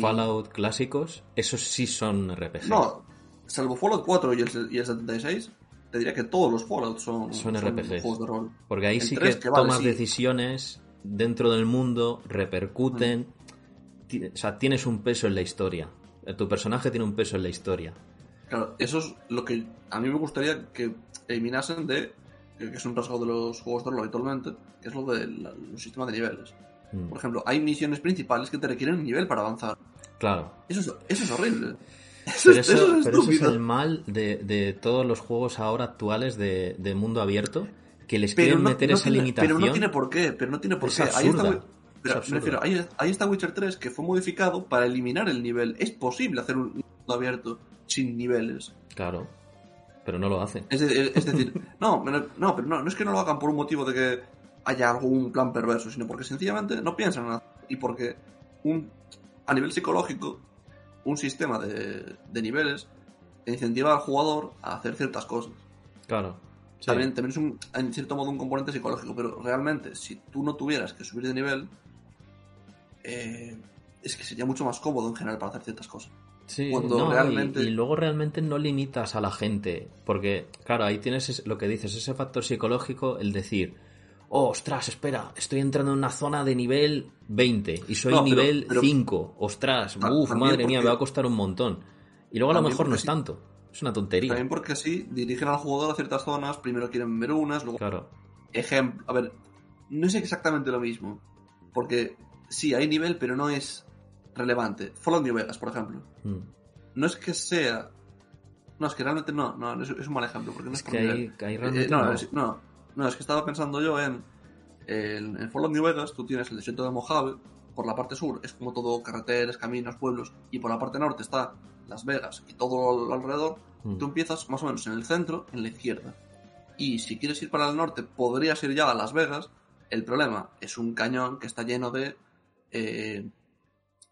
Fallout clásicos esos sí son RPG No, salvo Fallout 4 y el, y el 76, te diría que todos los Fallout son, Son RPGs. juegos de rol. porque ahí el sí que, que vale, tomas sí. decisiones dentro del mundo repercuten o sea tienes un peso en la historia. Eh, tu personaje tiene un peso en la historia. Claro, eso es lo que a mí me gustaría que eliminasen de, que es un rasgo de los juegos de rol habitualmente, que es lo de la- los sistemas de niveles. Mm, Por ejemplo, hay misiones principales que te requieren un nivel para avanzar. claro. Eso es, eso es horrible. Eso, Pero es- eso, eso es pero eso es el mal de, de todos los juegos ahora actuales de, de mundo abierto, que les pero quieren no, meter no esa tiene, limitación. pero no tiene por qué, pero no tiene por Es qué. Ahí está, pero es me refiero, ahí, ahí está Witcher 3 que fue modificado para eliminar el nivel. Es posible hacer un mundo abierto sin niveles. Claro, pero no lo hacen. Es, de- es decir, no, no, pero no, no es que no lo hagan por un motivo de que haya algún plan perverso, sino porque sencillamente no piensan en hacer- y porque un, a nivel psicológico un sistema de, de niveles incentiva al jugador a hacer ciertas cosas. Claro. Sí. También, también es un, en cierto modo un componente psicológico, pero realmente si tú no tuvieras que subir de nivel, eh, es que sería mucho más cómodo en general para hacer ciertas cosas. Sí, cuando no, y- realmente- y, luego realmente no limitas a la gente, porque, claro, ahí tienes ese- lo que dices, ese factor psicológico, el decir, oh, ostras, espera, estoy entrando en una zona de nivel 20 y soy No, pero- nivel pero- 5, ostras, uff, madre mía, me va a costar un montón. Y luego a lo mejor no es tanto, es una tontería. También porque así dirigen al jugador a ciertas zonas, primero quieren ver unas, luego Claro, ejemplo, a ver, no es exactamente lo mismo, porque sí, hay nivel, pero no es relevante. Fallout New Vegas, por ejemplo. Mm. No es que sea... No, es que realmente no, no, es, es un mal ejemplo, porque no es, es por que nivel. ahí Eh, no, no. es- no, no, es que estaba pensando yo en, en, en Fallout New Vegas, tú tienes el desierto de Mojave, por la parte sur es como todo carreteras, caminos, pueblos, y por la parte norte está Las Vegas y todo al- alrededor, Mm. tú empiezas más o menos en el centro, en la izquierda. Y si quieres ir para el norte, podrías ir ya a Las Vegas. El problema es un cañón que está lleno de, eh,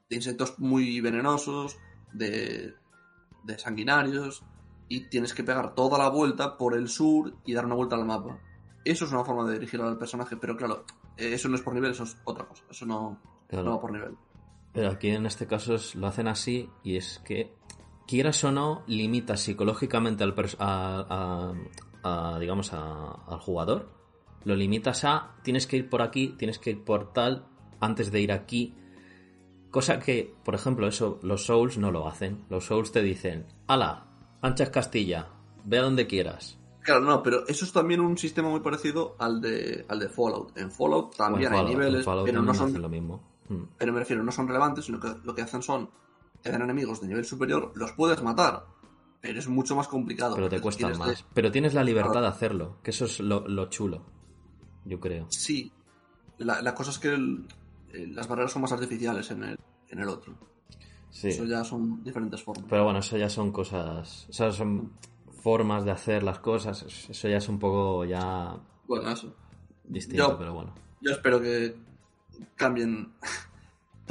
de insectos muy venenosos, de, de sanguinarios, y tienes que pegar toda la vuelta por el sur y dar una vuelta al mapa. Eso es una forma de dirigir al personaje, pero claro, eh, eso no es por nivel, eso es otra cosa. Eso no, Claro. no va por nivel. Pero aquí en este caso es- lo hacen así y es que, quieras o no, limitas psicológicamente al a, a- a, digamos, a- al jugador. Lo limitas a tienes que ir por aquí, tienes que ir por tal, antes de ir aquí. Cosa que, por ejemplo, eso los Souls no lo hacen. Los Souls te dicen, ala, anchas Castilla, ve a donde quieras. Claro, no, pero eso es también un sistema muy parecido al de, al de Fallout. En Fallout también hay Fallout- niveles, Fallout pero no son hacen lo mismo. Mm. pero me refiero, no son relevantes, sino que lo que hacen son, te dan enemigos de nivel superior, los puedes matar, pero es mucho más complicado. Pero te cuesta más. de- Pero tienes la libertad de hacerlo, que eso es lo, lo chulo, yo creo. Sí, la, la cosa es que el- eh, las barreras son más artificiales en el, en el otro. Sí. Eso ya son diferentes formas. Pero bueno, eso ya son cosas. Esas son formas de hacer las cosas. Eso ya es un poco ya Bueno, eso. distinto, Yo- pero bueno. Yo espero que cambien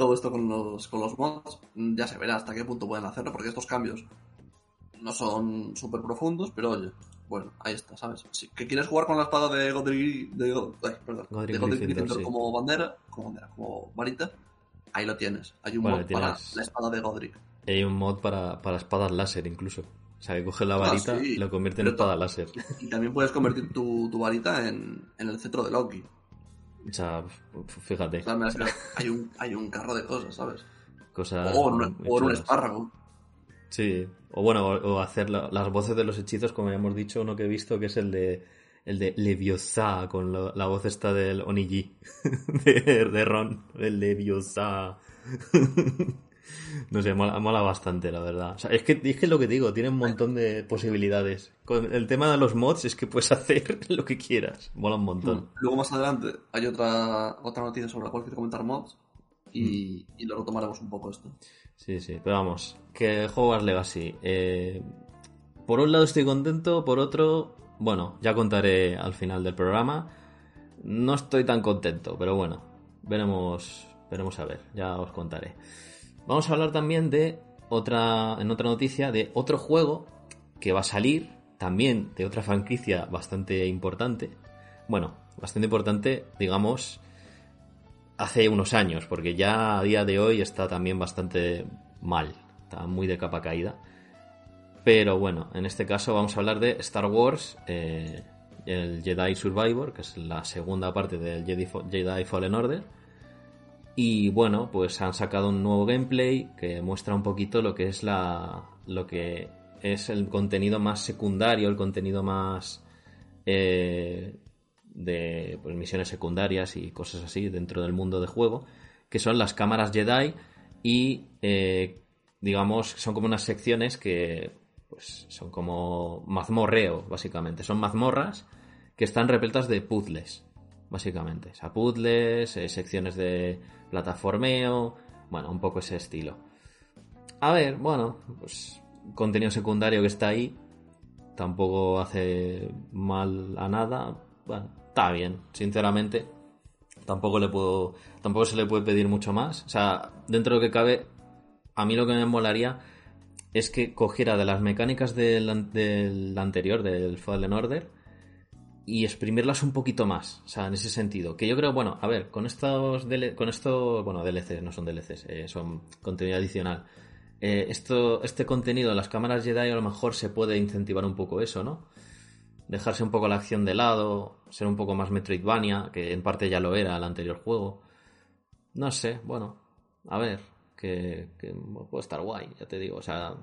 todo esto con los, con los mods. Ya se verá hasta qué punto pueden hacerlo, porque estos cambios no son súper profundos, pero oye, bueno, ahí está, ¿sabes? Si que quieres jugar con la espada de Godric, de, ay, perdón, Godric de Godric Gryffindor, Gryffindor sí. como bandera, como bandera, como varita, ahí lo tienes. Hay un Vale, mod para la espada de Godric. Y hay un mod para, para espadas láser incluso. O sea, que coges la Ah, varita sí. y lo convierte en espada láser. Y también puedes convertir tu, tu varita en, en el cetro de Loki. O sea, fíjate, O sea, me refiero, hay un, hay un carro de cosas, ¿sabes? cosas. O, en- muy o en un espárrago. Sí, o bueno, o, o hacer la- las voces de los hechizos, como ya hemos dicho, uno que he visto que es el de el de Leviosa, con la voz esta del Onigi, de, de Ron, el Leviosa. No sé, mola, mola bastante, la verdad. O sea, es que es que es lo que digo, tiene un montón de posibilidades. Con el tema de los mods es que puedes hacer lo que quieras. Mola un montón. Luego más adelante hay otra, otra noticia sobre la cual quiero comentar mods y, Mm. y lo retomaremos un poco esto. Sí, sí, pero vamos, que Hogwarts Legacy. eh, por un lado estoy contento, por otro, bueno, ya contaré al final del programa. No estoy tan contento, pero bueno, veremos, veremos a ver, ya os contaré. Vamos a hablar también de otra, en otra noticia, de otro juego que va a salir, también de otra franquicia bastante importante. Bueno, bastante importante, digamos, hace unos años, porque ya a día de hoy está también bastante mal, está muy de capa caída. Pero bueno, en este caso vamos a hablar de Star Wars, eh, el Jedi Survivor, que es la segunda parte del Jedi, Jedi Fallen Order. Y bueno, pues han sacado un nuevo gameplay que muestra un poquito lo que es la. lo que es el contenido más secundario, el contenido más. eh, de pues, misiones secundarias y cosas así dentro del mundo de juego, que son las cámaras Jedi y eh, digamos son como unas secciones que pues son como mazmorreo básicamente, son mazmorras que están repletas de puzzles básicamente, o sea, puzzles, eh, secciones de plataformeo, bueno, un poco ese estilo. A ver, bueno, pues contenido secundario que está ahí, tampoco hace mal a nada, bueno, está bien, sinceramente. Tampoco le puedo, tampoco se le puede pedir mucho más. O sea, dentro de lo que cabe, a mí lo que me molaría es que cogiera de las mecánicas del, del anterior, del Fallen Order, y exprimirlas un poquito más. O sea, en ese sentido. Que yo creo, bueno, a ver, con estos, DL con estos, bueno, DLCs, no son DLCs, eh, son contenido adicional. Eh, esto, este contenido las cámaras Jedi a lo mejor se puede incentivar un poco eso, ¿no? Dejarse un poco la acción de lado, ser un poco más Metroidvania, que en parte ya lo era el anterior juego. No sé, bueno, a ver, que, que puede estar guay, ya te digo. O sea,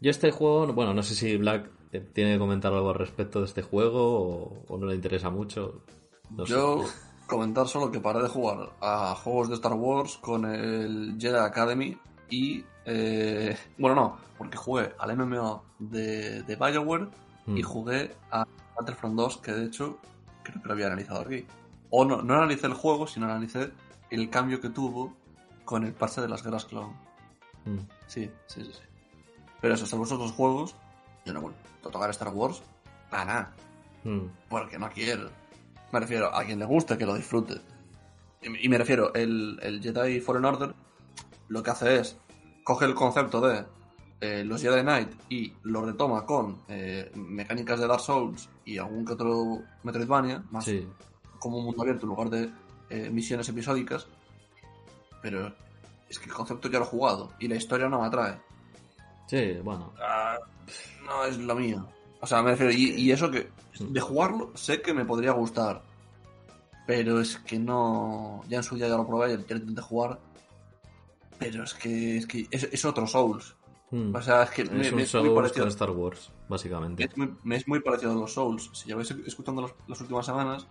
yo este juego, bueno, no sé si Black tiene que comentar algo al respecto de este juego o, o no le interesa mucho. No sé. Yo comentar solo que paré de jugar a juegos de Star Wars con el Jedi Academy y... eh, bueno, no, porque jugué al MMO de, de Bioware Mm. y jugué a Battlefront 2, que de hecho creo que lo había analizado aquí. O no, no analicé el juego, sino analicé el cambio que tuvo con el parche de las guerras clon. Mm. Sí, sí, sí, sí. Pero eso, salvo esos dos juegos, yo no vuelvo a tocar Star Wars para nada. Mm. Porque no quiero. Me refiero a quien le guste que lo disfrute. Y, y me refiero, el, el Jedi Fallen Order lo que hace es coge el concepto de eh, los Jedi Knight y lo retoma con eh, mecánicas de Dark Souls y algún que otro Metroidvania, más Sí. como un mundo abierto en lugar de eh, misiones episódicas. Pero es que el concepto ya lo he jugado y la historia no me atrae. Sí, bueno. Ah, no es lo mío. O sea, me refiero, y, y eso que de jugarlo sé que me podría gustar. Pero es que no. Ya en su día ya lo probé, ya intenté jugar. Pero es que es, que es, es otro Souls. Hmm. O sea, es que es me, un me es muy parecido. con Star Wars, básicamente. Es muy, me es muy parecido a los Souls. Si lleváis escuchando los- las últimas semanas,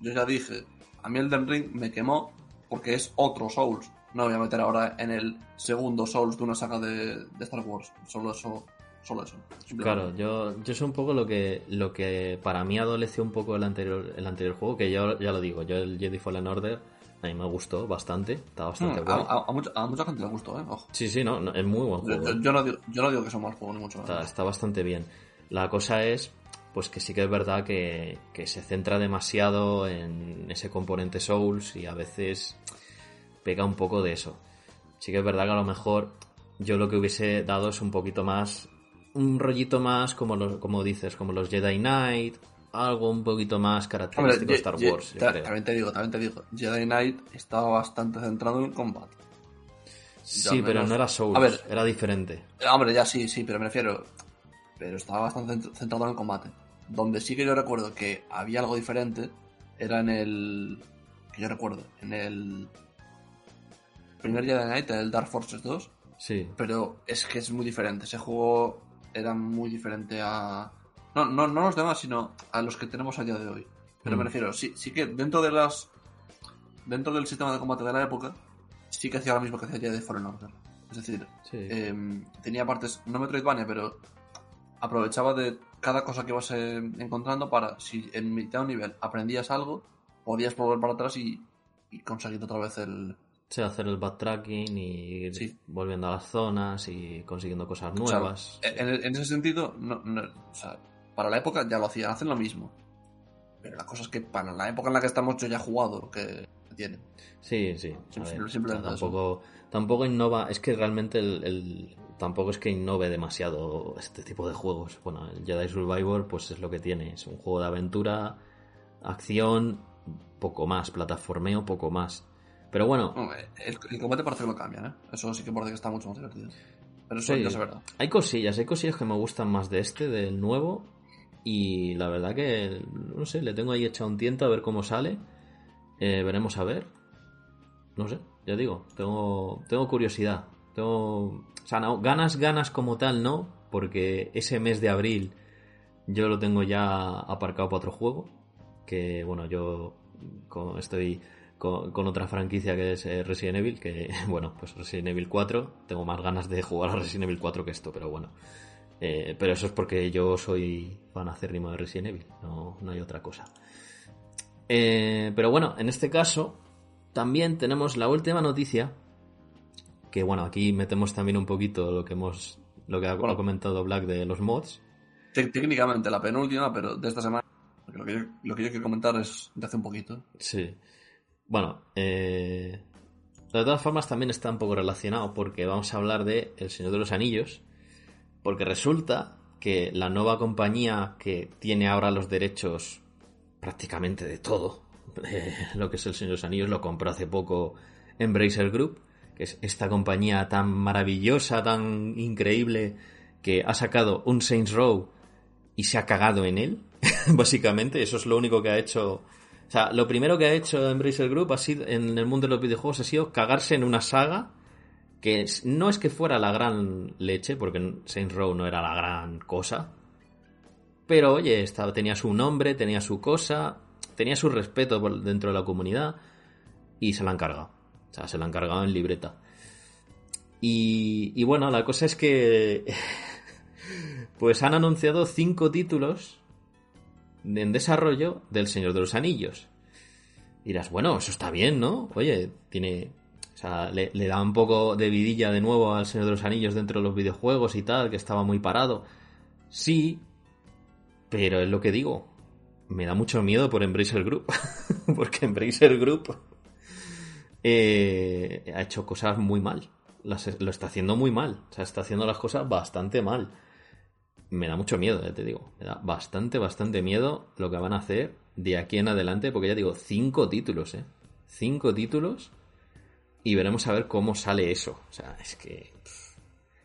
yo ya dije, a mí el Den Ring me quemó porque es otro Souls. No me voy a meter ahora en el segundo Souls de una saga de, de Star Wars. Solo eso. Solo eso. Claro, yo, yo sé un poco lo que, lo que para mí adoleció un poco el anterior, el anterior juego, que yo ya lo digo, yo el Jedi Fallen Order a mí me gustó bastante, está bastante Mm, guay. a, a- a mucha, a mucha gente le gustó, ¿eh? Ojo. Sí, sí, no, no, es muy buen Yo, juego. yo- yo no digo, yo no digo que sea un mal juego, ni mucho Está, menos. está bastante bien. La cosa es, pues que sí que es verdad que, que se centra demasiado en ese componente Souls y a veces pega un poco de eso. Sí que es verdad que a lo mejor yo lo que hubiese dado es un poquito más, un rollito más como, los, como dices, como los Jedi Knight, algo un poquito más Hombre, característico de Star Wars. yo también te digo, también te digo. Jedi Knight estaba bastante centrado en el combate. Sí, pero menos- no era Souls, A ver. era diferente. Eh, Hombre, ya sí, sí, pero me refiero. Pero estaba bastante cent- centrado en el combate. Donde sí que yo recuerdo que había algo diferente era en el. Que yo recuerdo, en el. Primer Jedi Knight, el Dark Forces 2. Sí, Pero es que es muy diferente. Ese juego era muy diferente a. No, no, no los demás, sino a los que tenemos a día de hoy. Pero Mm. me refiero, sí, sí que dentro de las. Dentro del sistema de combate de la época, sí que hacía lo mismo que hacía Jedi Fallen Order. Es decir, sí. eh, tenía partes, no Metroidvania, pero aprovechaba de cada cosa que ibas eh, encontrando para, si en mitad de un nivel aprendías algo, podías volver para atrás y, y conseguir otra vez el... Sí, hacer el backtracking y ir Sí. volviendo a las zonas y consiguiendo cosas o sea, nuevas. en, en ese sentido, no, no- o sea, para la época ya lo hacían, hacen lo mismo. Pero la cosa es que para la época en la que estamos yo ya he jugado lo que tiene. Sí, sí. ver, simplemente tampoco, tampoco innova. Es que realmente el, el- tampoco es que innove demasiado este tipo de juegos. Bueno, el Jedi Survivor, pues es lo que tiene. Es un juego de aventura, acción, poco más, plataformeo, poco más. Pero bueno, No, el, el combate parece que lo cambian, ¿eh? Eso sí que parece que está mucho más divertido. Pero eso Sí. ya es verdad. Hay cosillas, hay cosillas que me gustan más de este, del nuevo. Y la verdad que, no sé, le tengo ahí echado un tiento a ver cómo sale. Eh, veremos a ver. No sé, ya digo, tengo, tengo curiosidad. Tengo, o sea, no, ganas, ganas como tal, no, porque ese mes de abril yo lo tengo ya aparcado para otro juego. Que bueno, yo estoy con, con otra franquicia que es eh, Resident Evil, que bueno, pues Resident Evil 4, tengo más ganas de jugar a Resident Evil 4 que esto, pero bueno. Eh, pero eso es porque yo soy fan acérrimo de Resident Evil, no, no hay otra cosa. Eh, pero bueno, en este caso también tenemos la última noticia, que bueno, aquí metemos también un poquito lo que hemos, lo que ha, Bueno. comentado Black de los mods. Técnicamente la penúltima, pero de esta semana. Lo que, yo, lo que yo quiero comentar es de hace un poquito. Sí. Bueno, eh, de todas formas también está un poco relacionado porque vamos a hablar de El Señor de los Anillos, porque resulta que la nueva compañía que tiene ahora los derechos prácticamente de todo, eh, lo que es El Señor de los Anillos, lo compró hace poco Embracer Group, que es esta compañía tan maravillosa, tan increíble, que ha sacado un Saints Row y se ha cagado en él, básicamente, eso es lo único que ha hecho o sea, lo primero que ha hecho Embracer Group ha sido, en el mundo de los videojuegos ha sido cagarse en una saga que no es que fuera la gran leche, porque Saints Row no era la gran cosa. Pero oye, estaba, tenía su nombre, tenía su cosa, tenía su respeto dentro de la comunidad y se la han cargado. O sea, se la han cargado en libreta. Y, y bueno, la cosa es que pues han anunciado cinco títulos en desarrollo del Señor de los Anillos. Y dirás, bueno, eso está bien, ¿no? Oye, tiene. O sea, le, da un poco de vidilla de nuevo al Señor de los Anillos dentro de los videojuegos y tal, que estaba muy parado. Sí, pero es lo que digo. Me da mucho miedo por Embracer Group. Porque Embracer Group eh, ha hecho cosas muy mal. Lo está haciendo muy mal. O sea, está haciendo las cosas bastante mal me da mucho miedo, ya te digo. Me da bastante, bastante miedo lo que van a hacer de aquí en adelante, porque ya digo, cinco títulos, ¿eh? Cinco títulos y veremos a ver cómo sale eso. O sea, es que...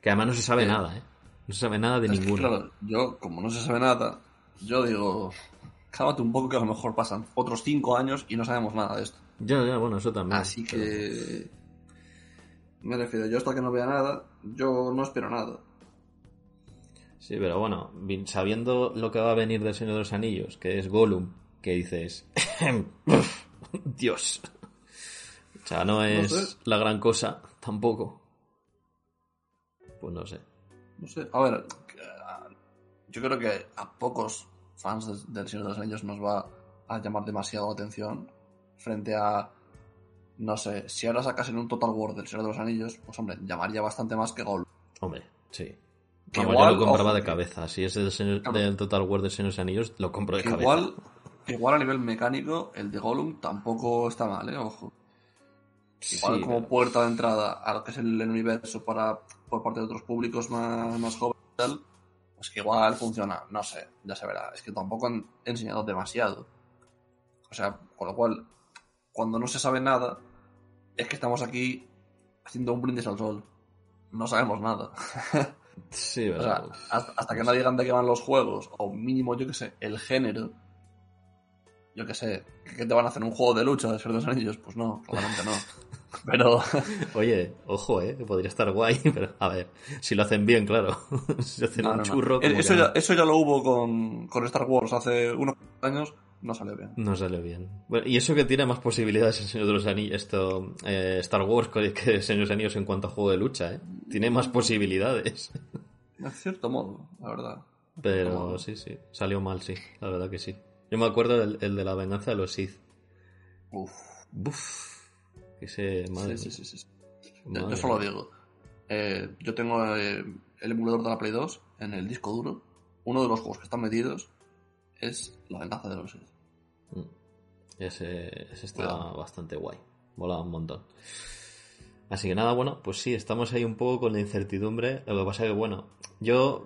Que además no se sabe Eh, nada, ¿eh? No se sabe nada de ninguno. claro, yo, como no se sabe nada, yo digo, cálmate un poco que a lo mejor pasan otros cinco años y no sabemos nada de esto. Ya, ya, bueno, eso también. Así pero- que... Me refiero, yo hasta que no vea nada, yo no espero nada. Sí, pero bueno, sabiendo lo que va a venir del Señor de los Anillos, que es Gollum, que dices, Dios. O sea, no es sé. la gran cosa, tampoco. Pues no sé. No sé, a ver, yo creo que a pocos fans de- del Señor de los Anillos nos va a llamar demasiado la atención frente a, no sé, si ahora sacasen un Total War del Señor de los Anillos, pues hombre, llamaría bastante más que Gollum. Hombre, sí. Que Vamos, igual, yo lo compraba de cabeza. Si es del, señor- Claro. del Total War de Señor de los Anillos, lo compro de Que cabeza. igual, a nivel mecánico, el de Gollum tampoco está mal, ¿eh? Ojo. Igual Sí, como pero- puerta de entrada a lo que es el, el universo para, por parte de otros públicos más, más jóvenes y tal, pues que igual funciona, no sé, ya se verá. Es que tampoco han enseñado demasiado. O sea, con lo cual, cuando no se sabe nada, es que estamos aquí haciendo un brindis al sol. No sabemos nada. Sí, O sea, pero- hasta, hasta que no digan de qué van los juegos, o mínimo, yo que sé, el género. Yo que sé, ¿qué te van a hacer? ¿Un juego de lucha de los Anillos? Pues no, claramente no. Pero, Oye, ojo, eh, podría estar guay, pero a ver, si lo hacen bien, claro. si hacen no, un no, no. churro, como Eso, que ya, no. eso ya lo hubo con, con Star Wars hace unos años, no salió bien. No sale bien. Bueno, y eso que tiene más posibilidades el Señor de los Anillos, esto, eh, Star Wars que Señor de los Anillos en cuanto a juego de lucha, ¿eh? Tiene más posibilidades. De cierto modo, la verdad. Pero sí, sí, salió mal, sí, la verdad que sí. Yo me acuerdo del el de la venganza de los Sith. Uf. Buf. Que se... Madre Sí, sí, sí, sí. Yo, madre yo solo digo. eh, yo tengo eh, el emulador de la Play 2 en el disco duro. Uno de los juegos que están metidos es La venganza de los Sith. Ese, ese está bastante guay. Mola un montón. Así que nada, bueno, pues sí, estamos ahí un poco con la incertidumbre. Lo que pasa que, bueno, yo.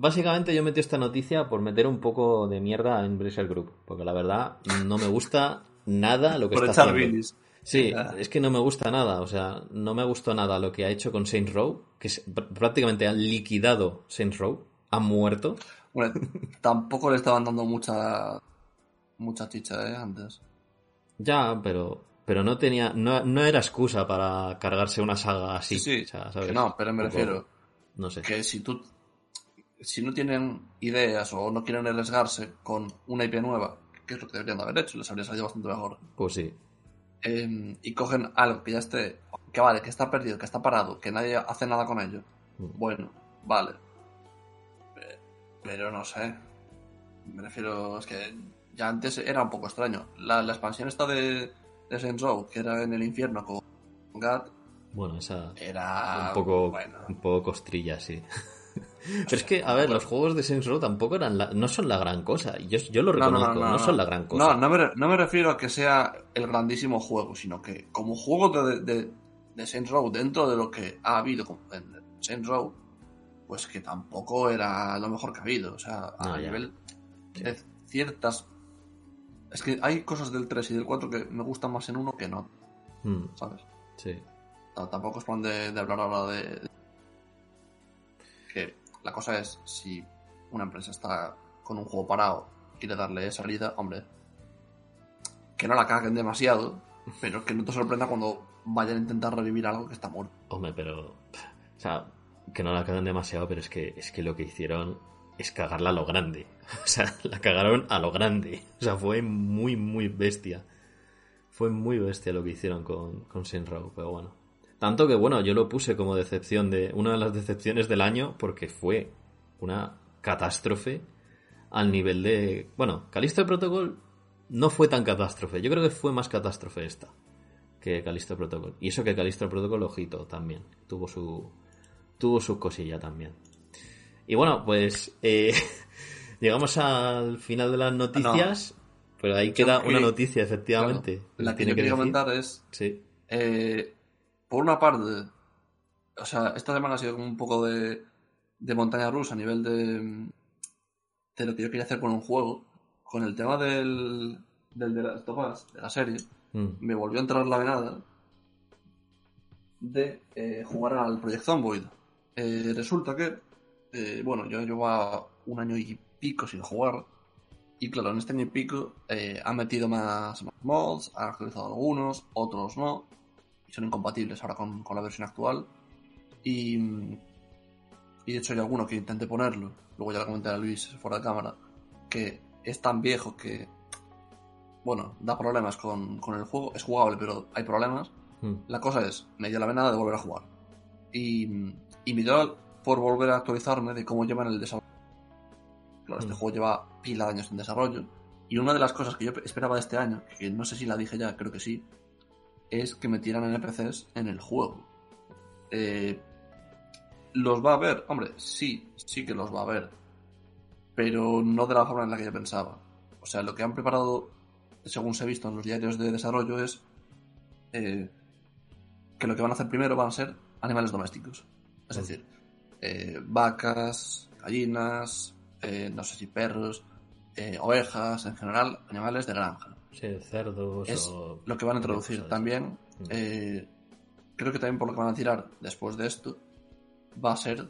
Básicamente yo metí esta noticia por meter un poco de mierda en Bracer Group. Porque la verdad no me gusta nada lo que Por está haciendo. bilis. Sí, Ah. es que no me gusta nada. O sea, no me gustó nada lo que ha hecho con Saints Row. Que es- pr- prácticamente han liquidado Saints Row. Han muerto. Bueno, tampoco le estaban dando mucha mucha chicha, ¿eh? Antes. Ya, pero, pero no tenía, no, no era excusa para cargarse una saga así. Sí, sí, o sea, ¿sabes? Que no, pero me refiero No sé. que si tú si no tienen ideas o no quieren arriesgarse con una IP nueva, que es lo que deberían de haber hecho, les habría salido bastante mejor. Pues sí. eh, y cogen algo que ya esté, que vale, que está perdido, que está parado, que nadie hace nada con ello. Mm. Bueno, vale. Pe- Pero no sé. Me refiero, es que ya antes era un poco extraño. La, la expansión esta de, de Saints Row, que era en el infierno con Gat, Bueno, esa. era un poco, bueno. un poco costrilla, sí. Pero es que, a ver, los juegos de Saints Row tampoco eran la- no son la gran cosa. Yo, yo lo reconozco, no, son la gran cosa. No, no me, no me refiero a que sea el grandísimo juego, sino que como juego de, de, de Saints Row, dentro de lo que ha habido en Saints Row, pues que tampoco era lo mejor que ha habido. O sea, a ya. nivel de ciertas... Es que hay cosas del 3 y del 4 que me gustan más en uno que no, Mm, ¿sabes? sí. Tampoco es plan de, de hablar ahora de, de- Que la cosa es, si una empresa está con un juego parado y quiere darle salida, hombre, que no la caguen demasiado, pero que no te sorprenda cuando vayan a intentar revivir algo que está muerto. Hombre, pero. O sea, que no la cagan demasiado, pero es que, es que lo que hicieron es cagarla a lo grande. O sea, la cagaron a lo grande. O sea, fue muy, muy bestia. Fue muy bestia lo que hicieron con, con Saints Row, pero bueno. Tanto que, bueno, yo lo puse como decepción de. Una de las decepciones del año, porque fue una catástrofe al nivel de. Bueno, Callisto Protocol no fue tan catástrofe. Yo creo que fue más catástrofe esta que Callisto Protocol. Y eso que Callisto Protocol, ojito, también. Tuvo su. Tuvo su cosilla también. Y bueno, pues. eh, llegamos al final de las noticias. Pero ahí queda una noticia, efectivamente. Claro, la que Tiene decir. comentar es, Sí. eh, por una parte, o sea, esta semana ha sido como un poco de, de montaña rusa a nivel de, de lo que yo quería hacer con un juego. Con el tema del, del de las topas, de la serie, Mm. me volvió a entrar la venada de eh, jugar al Project Zomboid. Eh, resulta que eh, bueno, yo llevo un año y pico sin jugar. Y claro, en este año y pico eh, ha metido más, más mods, ha actualizado algunos, otros no. Y son incompatibles ahora con, con la versión actual. Y, y de hecho hay alguno que intenté ponerlo, luego ya lo comenté a Luis fuera de cámara, que es tan viejo que, bueno, da problemas con, con el juego. Es jugable, pero hay problemas. Mm. La cosa es, me dio la vena de volver a jugar. Y, y me dio por volver a actualizarme de cómo llevan el desarrollo. Claro, este Mm. juego lleva pila de años en desarrollo. Y una de las cosas que yo esperaba de este año, que no sé si la dije ya, creo que sí, es que metieran NPCs en el juego. Eh, ¿Los va a ver? Hombre, sí, sí que los va a ver. Pero no de la forma en la que yo pensaba. O sea, lo que han preparado, según se ha visto en los diarios de desarrollo, es eh, que lo que van a hacer primero van a ser animales domésticos. Es Mm. decir, eh, vacas, gallinas, eh, no sé si perros, eh, ovejas, en general, animales de granja. Sí, cerdos Es o... lo que van a introducir cosas. también. Mm. eh, creo que también por lo que van a tirar después de esto va a ser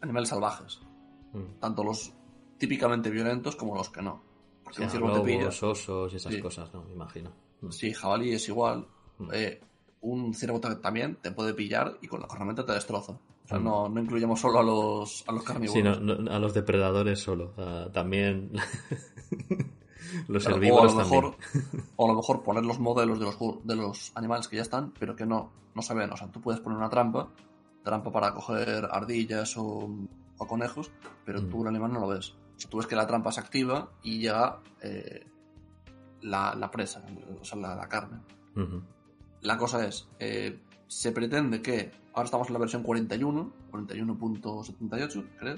animales salvajes. Mm. Tanto los típicamente violentos como los que no. Porque Sí, un ciervo te pilla. lobos, osos y esas Sí. cosas, ¿no? Me imagino. Mm. Sí, jabalí es igual. Un ciervo ta- también te puede pillar y con la cornamenta te destroza. O sea, Mm. no, no incluyamos solo a los, a los carnívoros. Sí, no- no- a los depredadores solo. también los Claro, o, a herbívoros lo también. mejor, o a lo mejor poner los modelos de los, de los animales que ya están, pero que no, no se ven. O sea, tú puedes poner una trampa, trampa para coger ardillas o, o conejos, pero Mm. tú el animal no lo ves. O sea, tú ves que la trampa se activa y llega eh, la, la presa, o sea, la, la carne. La cosa es, eh, se pretende que, ahora estamos en la versión 41, 41.78, creo,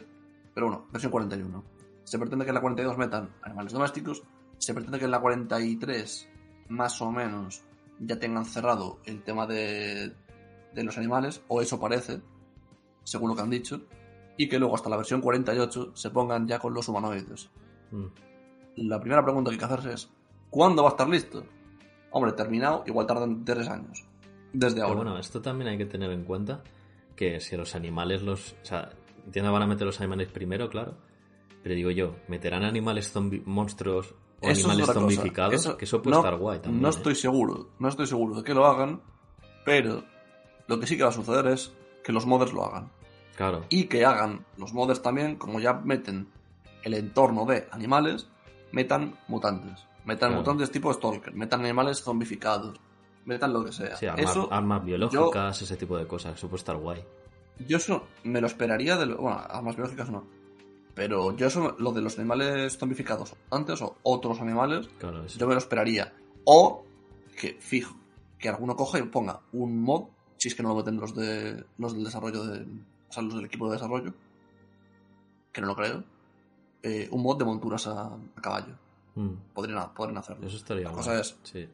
pero bueno, versión 41. Se pretende que en la 42 metan animales domésticos, se pretende que en la 43, más o menos, ya tengan cerrado el tema de, de los animales, o eso parece, según lo que han dicho, y que luego hasta la versión 48 se pongan ya con los humanoides. Mm. La primera pregunta que hay que hacerse es, ¿cuándo va a estar listo? Hombre, terminado, igual tardan tres años. Desde Pero ahora. bueno, esto también hay que tener en cuenta que si los animales los... O sea, entiendo van a meter los animales primero, claro. Pero digo yo, ¿meterán animales zombi monstruos o Eso animales zombificados? Eso- que eso puede no- estar guay también. No ¿eh? estoy seguro, no estoy seguro de que lo hagan, pero lo que sí que va a suceder es que los modders lo hagan. Claro. Y que hagan los modders también, como ya meten el entorno de animales, metan mutantes. Metan Claro. mutantes tipo Stalker, metan animales zombificados, metan lo que sea. Sí, armas, eso, armas biológicas, ese tipo de cosas. Eso puede estar guay. yo eso me lo esperaría de lo, bueno, armas biológicas no. Pero yo eso, lo de los animales zombificados antes o otros animales, Claro, yo me lo esperaría. O que, fijo, que alguno coja y ponga un mod, si es que no lo meten los de los del desarrollo de. O sea, los del equipo de desarrollo. Que no lo creo. eh, un mod de monturas a, a caballo. Mm, Podrían, podrían hacerlo. Eso estaría La cosa es, Sí.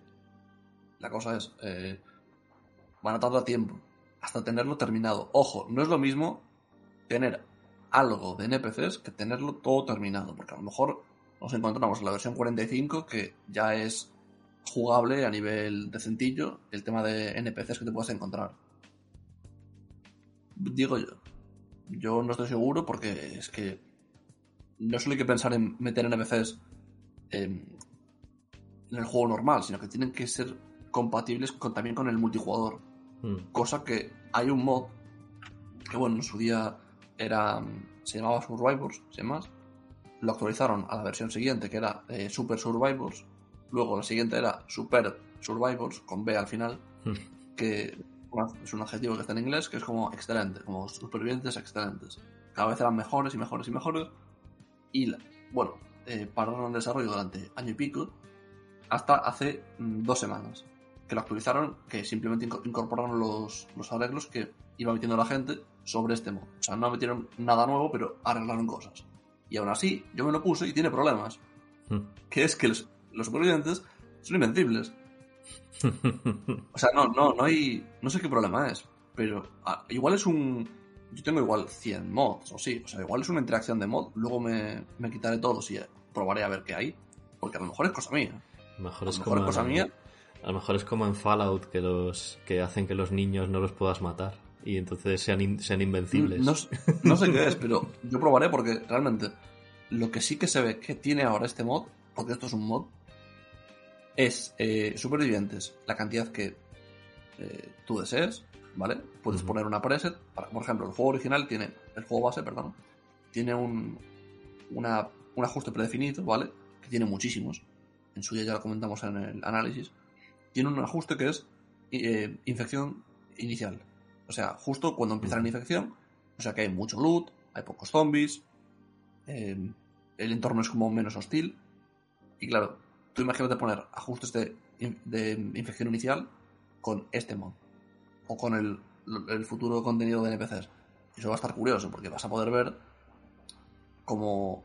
La cosa es, eh, van a tardar tiempo hasta tenerlo terminado. Ojo, no es lo mismo tener algo de NPCs que tenerlo todo terminado, porque a lo mejor nos encontramos en la versión 45 que ya es jugable a nivel decentillo el tema de NPCs que te puedes encontrar. Digo yo, yo no estoy seguro porque es que no solo hay que pensar en meter NPCs en, en el juego normal, sino que tienen que ser compatibles con- también con el multijugador. Mm, Cosa que hay un mod que, bueno, en su día era se llamaba Survivors, sin más. Lo actualizaron a la versión siguiente, que era eh, Super Survivors. Luego la siguiente era Super Survivors, con B al final, mm. que es un adjetivo que está en inglés, que es como excelente, como supervivientes excelentes. Cada vez eran mejores y mejores y mejores. Y, bueno, eh, pararon el desarrollo durante año y pico, hasta hace mm, dos semanas, que lo actualizaron, que simplemente inco- incorporaron los, los arreglos que iba metiendo la gente sobre este mod. O sea, no metieron nada nuevo, pero arreglaron cosas. Y aún así, yo me lo puse y tiene problemas. Mm. Que es que los, los supervivientes son invencibles. O sea, no, no, no hay. No sé qué problema es. Pero ah, igual es un. Yo tengo igual 100 mods, o sí. O sea, igual es una interacción de mod. Luego me, me quitaré todos y probaré a ver qué hay. Porque a lo mejor es cosa mía. A lo mejor A es lo como mejor es cosa mía. A lo mejor es como en Fallout que los que hacen que los niños no los puedas matar y entonces sean, sean invencibles. No, no, sé qué es, pero yo probaré porque realmente lo que sí que se ve que tiene ahora este mod, porque esto es un mod, es eh, supervivientes, la cantidad que eh, tú desees, ¿vale? Puedes poner una preset, por ejemplo, el juego original tiene, el juego base, perdón, tiene un, una, un ajuste predefinido, ¿vale? Que tiene muchísimos, en su día ya lo comentamos en el análisis, tiene un ajuste que es eh, infección inicial. O sea, justo cuando empieza la infección, o sea que hay mucho loot, hay pocos zombies, em, el entorno es como menos hostil. Y claro, tú imagínate poner ajustes de, de infección inicial con este mod. O con el, el, futuro contenido de NPCs. Eso va a estar curioso porque vas a poder ver como...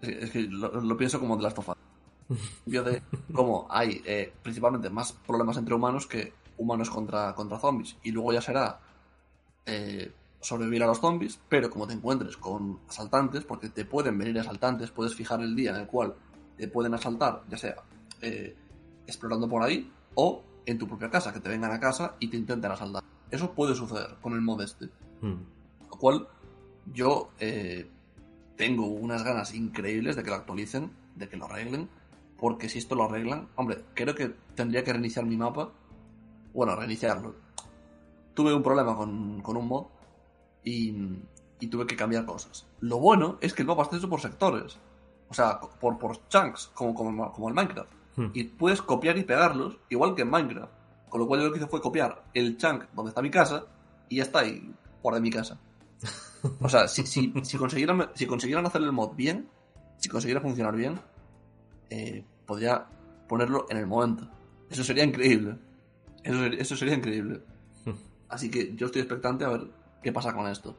Es que lo, pienso como de las tofas. De cómo hay eh, principalmente más problemas entre humanos que humanos contra, contra zombies. Y luego ya será eh, sobrevivir a los zombies, pero como te encuentres con asaltantes, porque te pueden venir asaltantes, puedes fijar el día en el cual te pueden asaltar, ya sea eh, explorando por ahí o en tu propia casa, que te vengan a casa y te intenten asaltar. Eso puede suceder con el mod este. Hmm. Lo cual yo eh, tengo unas ganas increíbles de que lo actualicen, de que lo arreglen, porque si esto lo arreglan, hombre, creo que tendría que reiniciar mi mapa bueno, reiniciarlo. Tuve un problema con, un mod y, tuve que cambiar cosas. Lo bueno es que el mapa está hecho por sectores. O sea, por, por chunks, como, como, como el Minecraft. Hmm. Y puedes copiar y pegarlos, igual que en Minecraft. Con lo cual yo lo que hice fue copiar el chunk donde está mi casa y ya está ahí, por de mi casa. O sea, si, si, si, consiguieran, si consiguieran hacer el mod bien, si consiguiera funcionar bien, eh, podría ponerlo en el momento. Eso sería increíble. Eso, sería increíble. Así que yo estoy expectante a ver qué pasa con esto.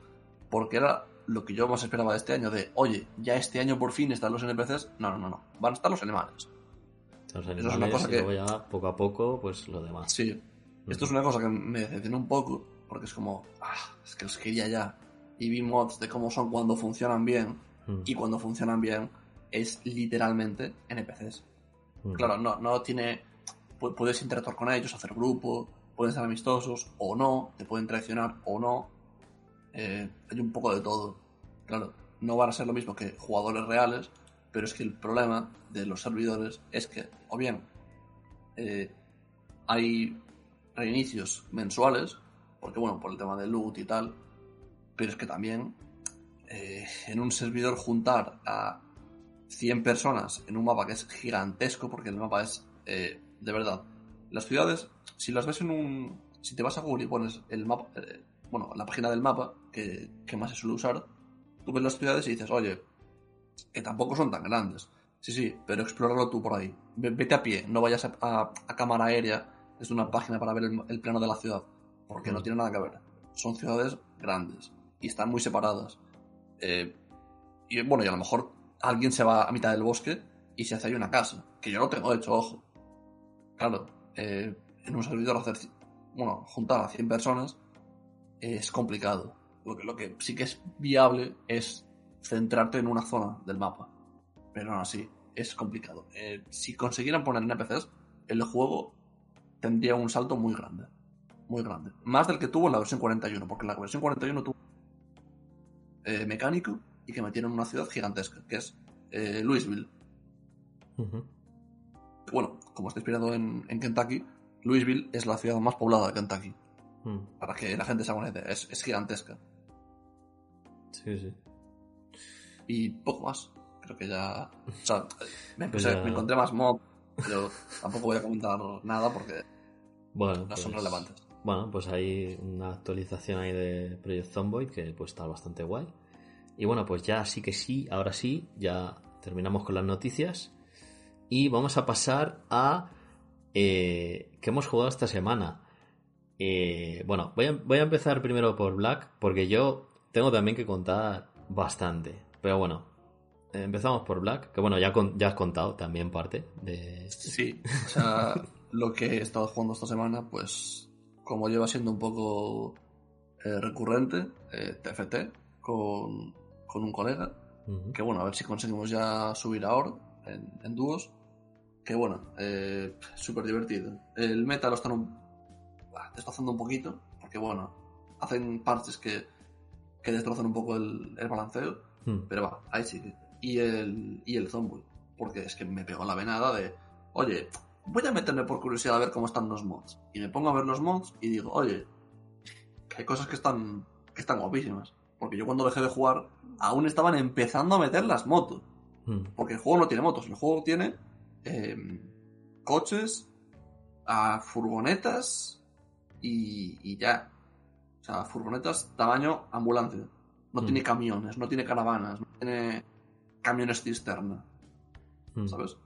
Porque era lo que yo más esperaba de este año, de, oye, ya este año por fin están los NPCs. No, no, no, no. Van a estar los animales. Los animales es una cosa que... ya poco a poco, pues lo demás. Sí. Esto es una cosa que me decepciona un poco, porque es como, ah, es que los quería ya. Y vi mods de cómo son cuando funcionan bien, y cuando funcionan bien es literalmente NPCs. Claro, no, no tiene puedes interactuar con ellos, hacer grupo, pueden ser amistosos o no, te pueden traicionar o no. Eh, hay un poco de todo. Claro, no van a ser lo mismo que jugadores reales, pero es que el problema de los servidores es que, o bien, eh, hay reinicios mensuales, porque bueno, por el tema de loot y tal, pero es que también eh, en un servidor juntar a 100 personas en un mapa que es gigantesco, porque el mapa es de verdad. Las ciudades, si las ves en un... Si te vas a Google y pones el mapa, eh, bueno, la página del mapa, que, más se suele usar, tú ves las ciudades y dices, oye, que tampoco son tan grandes. Sí, sí, pero explóralo tú por ahí. Vete a pie, no vayas a, cámara aérea desde una página para ver el, plano de la ciudad, porque no mm. tiene nada que ver. Son ciudades grandes y están muy separadas. Eh, y bueno, y a lo mejor alguien se va a mitad del bosque y se hace ahí una casa, que yo no tengo hecho, ojo. Claro, eh, en un servidor hacer, bueno, juntar a 100 personas es complicado. Lo que, lo que sí que es viable es centrarte en una zona del mapa. Pero aún así, es complicado. Eh, si consiguieran poner NPCs, el juego tendría un salto muy grande. Muy grande. Más del que tuvo en la versión 41, porque la versión 41 tuvo eh, mecánico y que metieron una ciudad gigantesca, que es Louisville bueno, como está inspirado en, Kentucky, Louisville es la ciudad más poblada de Kentucky. Hmm. Para que la gente se haga una idea, es, gigantesca. Sí, sí. Y poco más. Creo que ya. O sea, me, pues encontré más mob, pero tampoco voy a comentar nada porque bueno, no son pues, relevantes. Bueno, pues hay una actualización ahí de Project Zomboid que pues está bastante guay. Y bueno, pues ya sí que sí, ahora sí, ya terminamos con las noticias. Y vamos a pasar a eh, qué hemos jugado esta semana. Eh, bueno, voy a, voy a, empezar primero por Black, porque yo tengo también que contar bastante. Pero bueno, empezamos por Black, que bueno, ya, ya has contado también parte de... Sí, o sea, lo que he estado jugando esta semana, pues como lleva siendo un poco eh, recurrente, TFT, con, con, un colega, que bueno, a ver si conseguimos ya subir a Oro en, en dúos que bueno, eh, súper divertido. El meta lo están un... un poquito, porque bueno, hacen parches que, que destrozan un poco el, el balanceo. Hmm. Pero va, ahí sigue. Y el, y el Zomboid. Porque es que me pegó la venada de, oye, voy a meterme por curiosidad a ver cómo están los mods. Y me pongo a ver los mods y digo, oye, que hay cosas que están, que están guapísimas. Porque yo cuando dejé de jugar, aún estaban empezando a meter las motos. Hmm. Porque el juego no tiene motos, el juego tiene eh, coches, a furgonetas y, y ya. O sea, furgonetas tamaño ambulante. No tiene camiones, no tiene caravanas, no tiene camiones cisterna, Hmm. ¿sabes?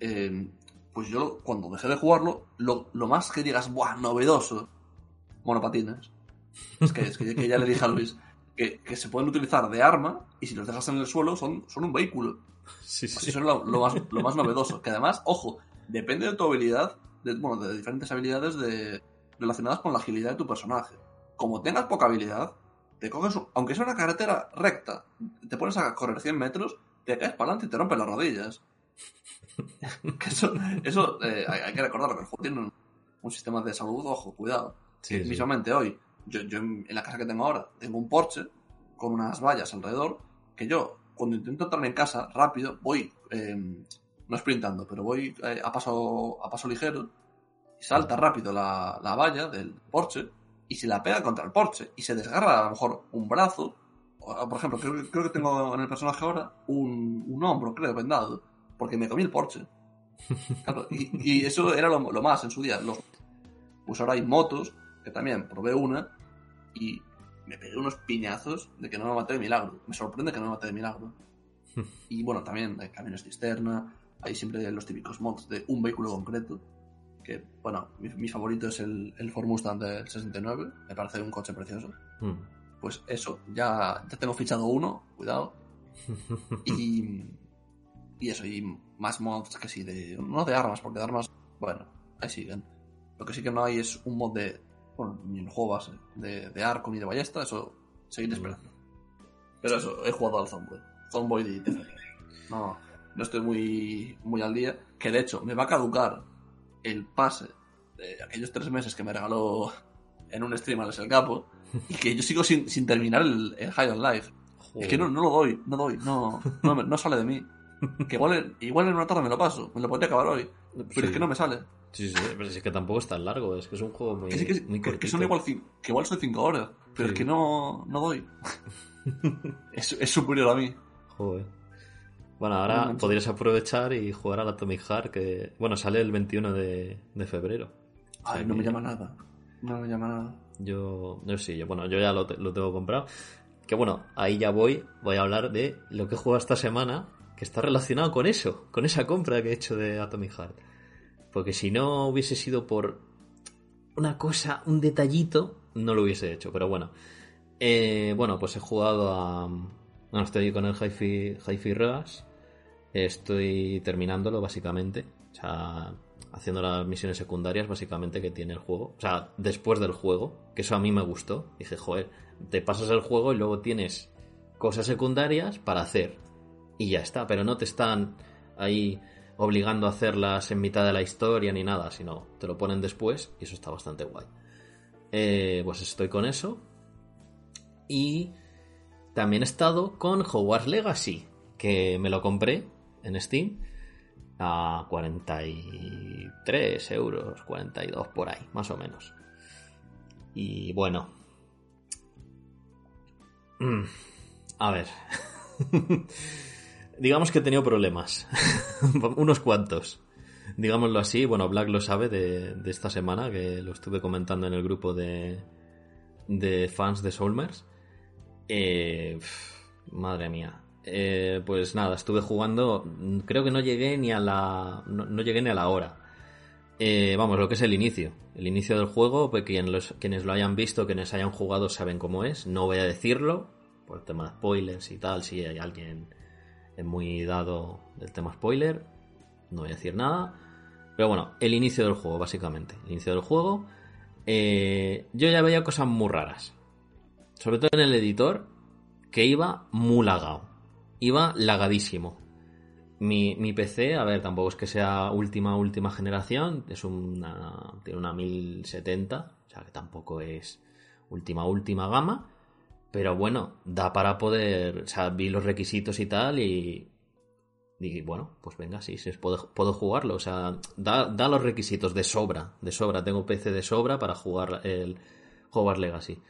Eh, pues yo, cuando dejé de jugarlo, lo, lo más que digas, ¡buah, novedoso! Monopatines. Es que, es que, que ya le dije a Luis que, que se pueden utilizar de arma y si los dejas en el suelo son, son un vehículo. Sí, sí. eso es lo, lo más, lo más novedoso. Que además, ojo, depende de tu habilidad, de, bueno, de diferentes habilidades de, relacionadas con la agilidad de tu personaje. Como tengas poca habilidad, te coges, un- aunque sea una carretera recta, te pones a correr 100 metros, te caes para adelante y te rompes las rodillas. que eso, eso eh, hay, hay que recordarlo, que el juego tiene un, un sistema de salud, ojo, cuidado. Sí, sí. Mismamente hoy, yo, yo en en la casa que tengo ahora, tengo un Porsche con unas vallas alrededor, que yo, cuando intento entrar en casa rápido, voy, eh, no sprintando, pero voy eh, a, paso, a paso ligero, y salta rápido la, la valla del Porsche, y se la pega contra el Porsche, y se desgarra a lo mejor un brazo, o, por ejemplo, creo, creo que tengo en el personaje ahora un, un hombro, creo, vendado, porque me comí el Porsche. Claro, y, y eso era lo, lo más en su día. Los, pues ahora hay motos, que también probé una, y me pegué unos piñazos de que no me maté de milagro. Me sorprende que no me maté de milagro. Y bueno, también hay camiones cisterna, hay siempre los típicos mods de un vehículo concreto. Que, bueno, mi, mi favorito es el, el Ford Mustang del 69, me parece un coche precioso. Hmm. Pues eso, ya, ya tengo fichado uno, cuidado. Y, y eso, y más mods que sí, de, no de armas, porque de armas, bueno, ahí siguen. Lo que sí que no hay es un mod de, bueno, ni en juego base, de, de arco ni de ballesta, eso seguir esperando. Pero eso, he jugado al Zomboid. Zomboid y. No, no estoy muy, muy al día. Que de hecho, me va a caducar el pase de aquellos tres meses que me regaló en un stream Alex el Capo. Y que yo sigo sin, sin terminar el, el High on Life. Es que no, no lo doy, no doy, no, no, no sale de mí. Que igual, igual en una tarde me lo paso, me lo podría acabar hoy. Pero Sí. es que no me sale. Sí, sí, pero es que tampoco es tan largo, es que es un juego muy, sí, que, muy que- que cortito. son igual, que igual son 5 horas, pero Sí. es que no, no doy. es, es superior a mí. Joder. Bueno, ahora podrías aprovechar y jugar al Atomic Heart, que, bueno, sale el 21 de, de febrero. O sea Ay, no me llama nada. No me llama nada. Yo, yo sí, yo, bueno, yo ya lo, te- lo tengo comprado. Que bueno, ahí ya voy, voy a hablar de lo que he jugado esta semana, que está relacionado con eso, con esa compra que he hecho de Atomic Heart. Porque si no hubiese sido por una cosa, un detallito, no lo hubiese hecho, pero bueno. Eh, bueno, pues he jugado a... Bueno, estoy con el Hi-Fi, Hi-Fi Rush. Estoy terminándolo, básicamente. O sea, haciendo las misiones secundarias, básicamente, que tiene el juego. O sea, después del juego, que eso a mí me gustó. Dije, joder, te pasas el juego y luego tienes cosas secundarias para hacer. Y ya está, pero no te están ahí obligando a hacerlas en mitad de la historia ni nada, sino te lo ponen después y eso está bastante guay. Eh, pues estoy con eso. Y también he estado con Hogwarts Legacy, que me lo compré en Steam a 43 euros, 42 por ahí, más o menos. Y bueno. Mm, A ver. Digamos que he tenido problemas. Unos cuantos. Digámoslo así. Bueno, Black lo sabe de, de esta semana, que lo estuve comentando en el grupo de, de fans de Soulmers. Eh, madre mía. Eh, pues nada, estuve jugando. Creo que no llegué ni a la. No, no llegué ni a la hora. Eh, vamos, lo que es el inicio. El inicio del juego, pues quien los- quienes lo hayan visto, quienes hayan jugado, saben cómo es. No voy a decirlo, por el tema de spoilers y tal. Si hay alguien muy dado del tema spoiler, no voy a decir nada. Pero bueno, el inicio del juego, básicamente. El inicio del juego. eh, yo ya veía cosas muy raras. Sobre todo en el editor, que iba muy lagado. Iba lagadísimo. Mi, mi PC, a ver, tampoco es que sea última, última generación. Es una. Tiene una 1070. O sea que tampoco es última, última gama. Pero bueno, da para poder. O sea, vi los requisitos y tal y. Y bueno, pues venga, sí, sí puedo, puedo jugarlo. O sea, da, da, los requisitos de sobra. De sobra. Tengo PC de sobra para jugar el Hogwarts Legacy.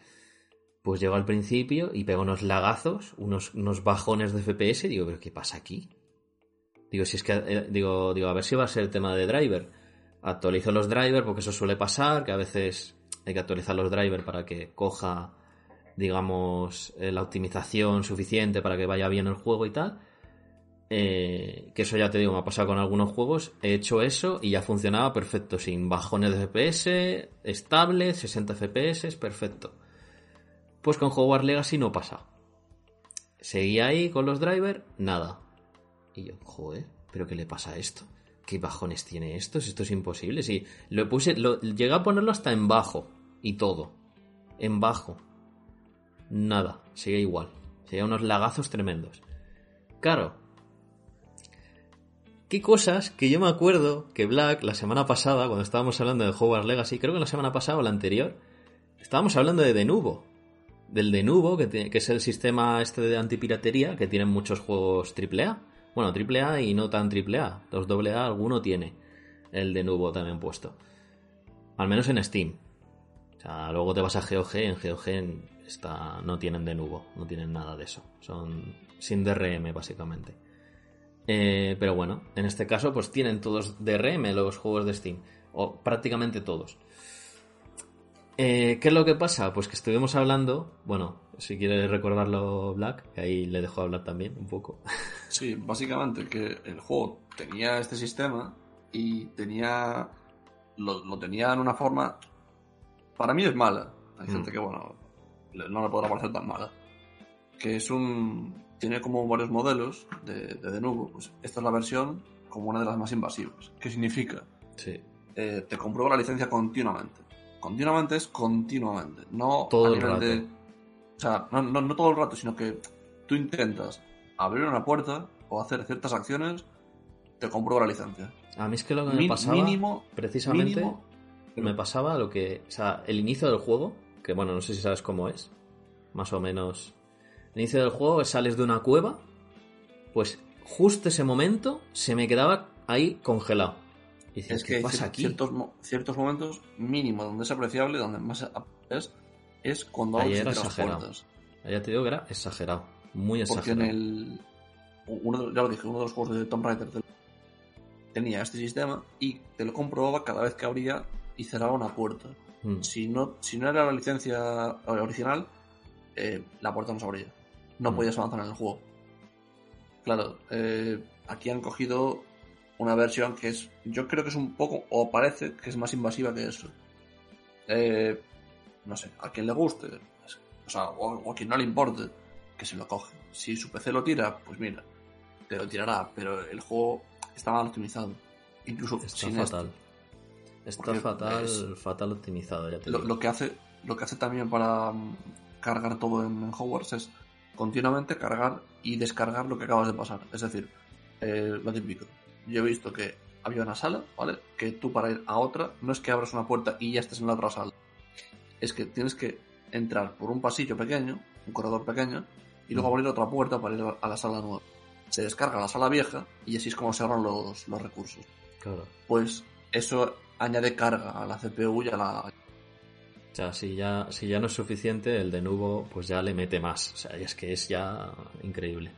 Pues llego al principio y pego unos lagazos, unos, unos bajones de FPS. Digo, ¿pero qué pasa aquí? Digo, si es que. Eh, digo, digo, a ver si va a ser el tema de driver. Actualizo los drivers porque eso suele pasar, que a veces hay que actualizar los drivers para que coja digamos, eh, la optimización suficiente para que vaya bien el juego y tal. Eh, que eso ya te digo, me ha pasado con algunos juegos. He hecho eso y ya funcionaba perfecto, sin bajones de FPS, estable, 60 FPS, perfecto. Pues con Hogwarts Legacy no pasa. Seguía ahí con los drivers, nada. Y yo, joder, ¿pero qué le pasa a esto? ¿Qué bajones tiene esto? Esto es imposible. Si lo puse, llegué a ponerlo hasta en bajo y todo. En bajo nada, sigue igual. Sigue unos lagazos tremendos. Claro. ¿Qué cosas que yo me acuerdo que Black, la semana pasada, cuando estábamos hablando de Hogwarts Legacy, creo que la semana pasada o la anterior, estábamos hablando de Denuvo. Del Denuvo, que, que es el sistema este de antipiratería que tienen muchos juegos AAA. Bueno, AAA y no tan AAA. Los AA alguno tiene el Denuvo también puesto. Al menos en Steam. O sea, luego te vas a GOG, en GOG no tienen de nuevo, no tienen nada de eso. Son sin DRM básicamente. Eh, pero bueno, en este caso pues tienen todos DRM los juegos de Steam, o prácticamente todos. Eh, ¿Qué es lo que pasa? Pues que estuvimos hablando, bueno, si quieres recordarlo Black, que ahí le dejo hablar también un poco. Sí, básicamente que el juego tenía este sistema y tenía lo, lo tenía en una forma, para mí es mala. Hay gente mm. que, bueno, no le podrá parecer tan mala. Que es un. Tiene como varios modelos de, de nuevo. Pues esta es la versión como una de las más invasivas. ¿Qué significa? Sí. Eh, te comprueba la licencia continuamente. Continuamente es continuamente. No todo el rato. o sea, no, no, todo el rato, sino que tú intentas abrir una puerta o hacer ciertas acciones, te comprueba la licencia. A mí es que lo que me pasaba. Mínimo. Precisamente. Me pasaba lo que. O sea, el inicio del juego que bueno, no sé si sabes cómo es, más o menos. El inicio del juego sales de una cueva, pues justo ese momento se me quedaba ahí congelado. Y dices, es que ¿qué pasa aquí? Ciertos, ciertos momentos mínimo donde es apreciable, donde más es, es cuando Ahí era exagerado. Ya te digo que era exagerado, muy exagerado. Porque en el. Uno, ya lo dije, uno de los juegos de Tomb Raider tenía este sistema y te lo comprobaba cada vez que abría y cerraba una puerta. Mm. Si, no, si no era la licencia original, eh, la puerta no se abría. No mm. podías avanzar en el juego. Claro, eh, aquí han cogido una versión que es, yo creo que es un poco, o parece que es más invasiva que eso. Eh, no sé, a quien le guste, o sea, o, a quien no le importe, que se lo coge. Si su PC lo tira, pues mira, te lo tirará, pero el juego está mal optimizado. Incluso está sin fatal. Está fatal, fatal optimizado, ya te lo, lo, que hace, lo que hace también para mm, cargar todo en, Hogwarts es continuamente cargar y descargar lo que acabas de pasar. Es decir, eh, lo típico. Yo he visto que había una sala, ¿vale? Que tú para ir a otra no es que abras una puerta y ya estés en la otra sala. Es que tienes que entrar por un pasillo pequeño, un corredor pequeño, y luego abrir otra puerta para ir a la sala nueva. Se descarga la sala vieja y así es como se ahorran los, los recursos. Claro. Pues eso añade carga a la CPU y a la... O sea, si ya, si ya no es suficiente, el de nuevo pues ya le mete más. O sea, es que es ya increíble.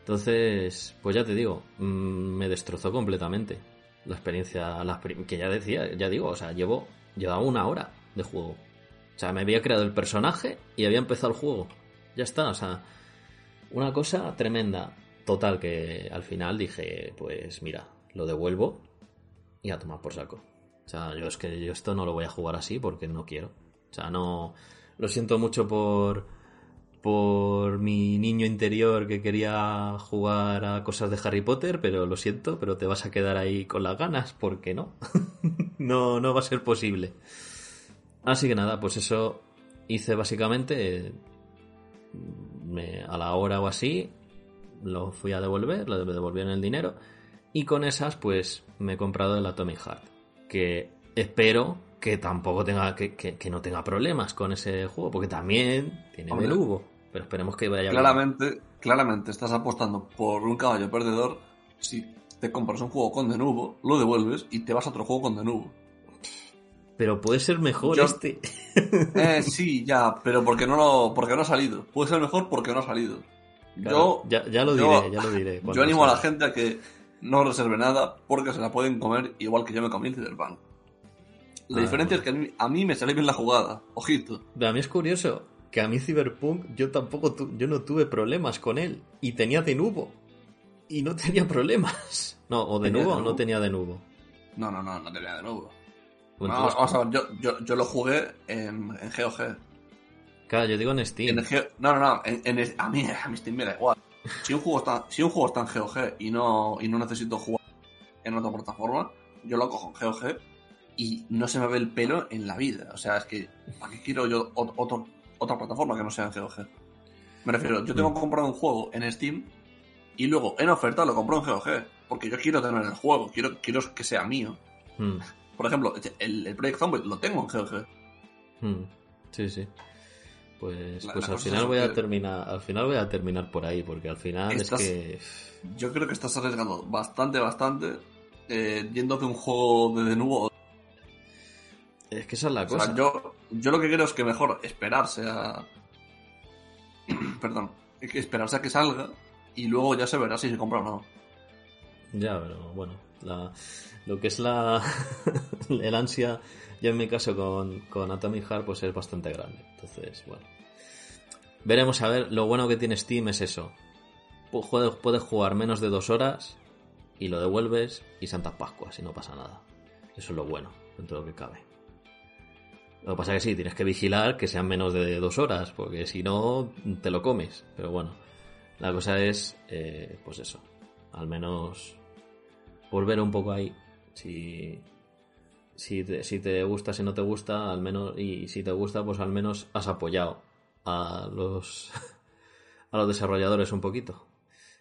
Entonces, pues ya te digo, mm, me destrozó completamente la experiencia, que ya decía, ya digo, o sea, llevo, llevaba una hora de juego. O sea, me había creado el personaje y había empezado el juego. Ya está, o sea, una cosa tremenda. Total, que al final dije, pues mira, lo devuelvo y a tomar por saco. Sea, yo es que yo esto no lo voy a jugar así porque no quiero. O sea, no. Lo siento mucho por. por mi niño interior que quería jugar a cosas de Harry Potter, pero lo siento, pero te vas a quedar ahí con las ganas, porque no. no, no va a ser posible. Así que nada, pues eso hice básicamente. Me, a la hora o así, lo fui a devolver, lo devolvieron el dinero. Y con esas, pues me he comprado el Atomic Heart que espero que tampoco tenga, que, que, que no tenga problemas con ese juego, porque también tiene Hombre. Benubo. Pero esperemos que vaya bien. Claramente, claramente estás apostando por un caballo perdedor si te compras un juego con Denuvo, lo devuelves y te vas a otro juego con Denuvo. Pero puede ser mejor Yo- este. Eh, sí, ya, pero porque no, lo, porque no ha salido. Puede ser mejor porque no ha salido. Claro, yo ya, ya lo yo- diré, ya lo diré. yo animo a la gente a que no reserve nada porque se la pueden comer igual que yo me comí el Cyberpunk. La Ah, diferencia es que a mí, a mí me salió bien la jugada. Ojito. Pero a mí es curioso que a mí Cyberpunk yo tampoco tu- yo no tuve problemas con él y tenía de nubo y no tenía problemas. No, o de ¿Tenía nubo de o no tenía de nubo. No, no, no, no tenía de nuevo. Pues No, vamos a ver, yo, yo, yo lo jugué en, en GOG. claro, yo digo en Steam. En no, no, no. En, a, mí, a mí Steam me da igual. Si un juego está, si un juego está en GOG y no, y no necesito jugar en otra plataforma, yo lo cojo en GOG y no se me ve el pelo en la vida. O sea, es que ¿para qué quiero yo ot- otro- otra plataforma que no sea en GOG? Me refiero, yo tengo Mm. comprado un juego en Steam y luego en oferta lo compro en GOG. Porque yo quiero tener el juego, quiero, quiero que sea mío. Mm, Por ejemplo, el, el Project Zomboid lo tengo en GOG. mm. Sí, sí. Pues, La- pues la al final voy a terminar, al final voy a terminar por ahí, porque al final Estás- es que Yo creo que estás arriesgando bastante, bastante eh, yéndote un juego de nuevo. es que esa es la O cosa. sea, yo, yo lo que creo es que mejor esperarse a. Perdón. que Esperarse a que salga y luego ya se verá si se compra o no. Ya, pero bueno, la- lo que es la el ansia, yo en mi caso con, con Atomic Heart, pues es bastante grande. Entonces, bueno. Veremos a ver, lo bueno que tiene Steam es eso. Pu- Puedes, puedes jugar menos de dos horas y lo devuelves y Santas Pascuas y no pasa nada. Eso es lo bueno, dentro de lo que cabe. Lo que pasa es que sí, tienes que vigilar que sean menos de dos horas, porque si no, te lo comes. Pero bueno, la cosa es, eh, pues eso, al menos volver un poco ahí. Si, si, te, si te gusta, si no te gusta, al menos, y si te gusta, pues al menos has apoyado a los, a los desarrolladores un poquito.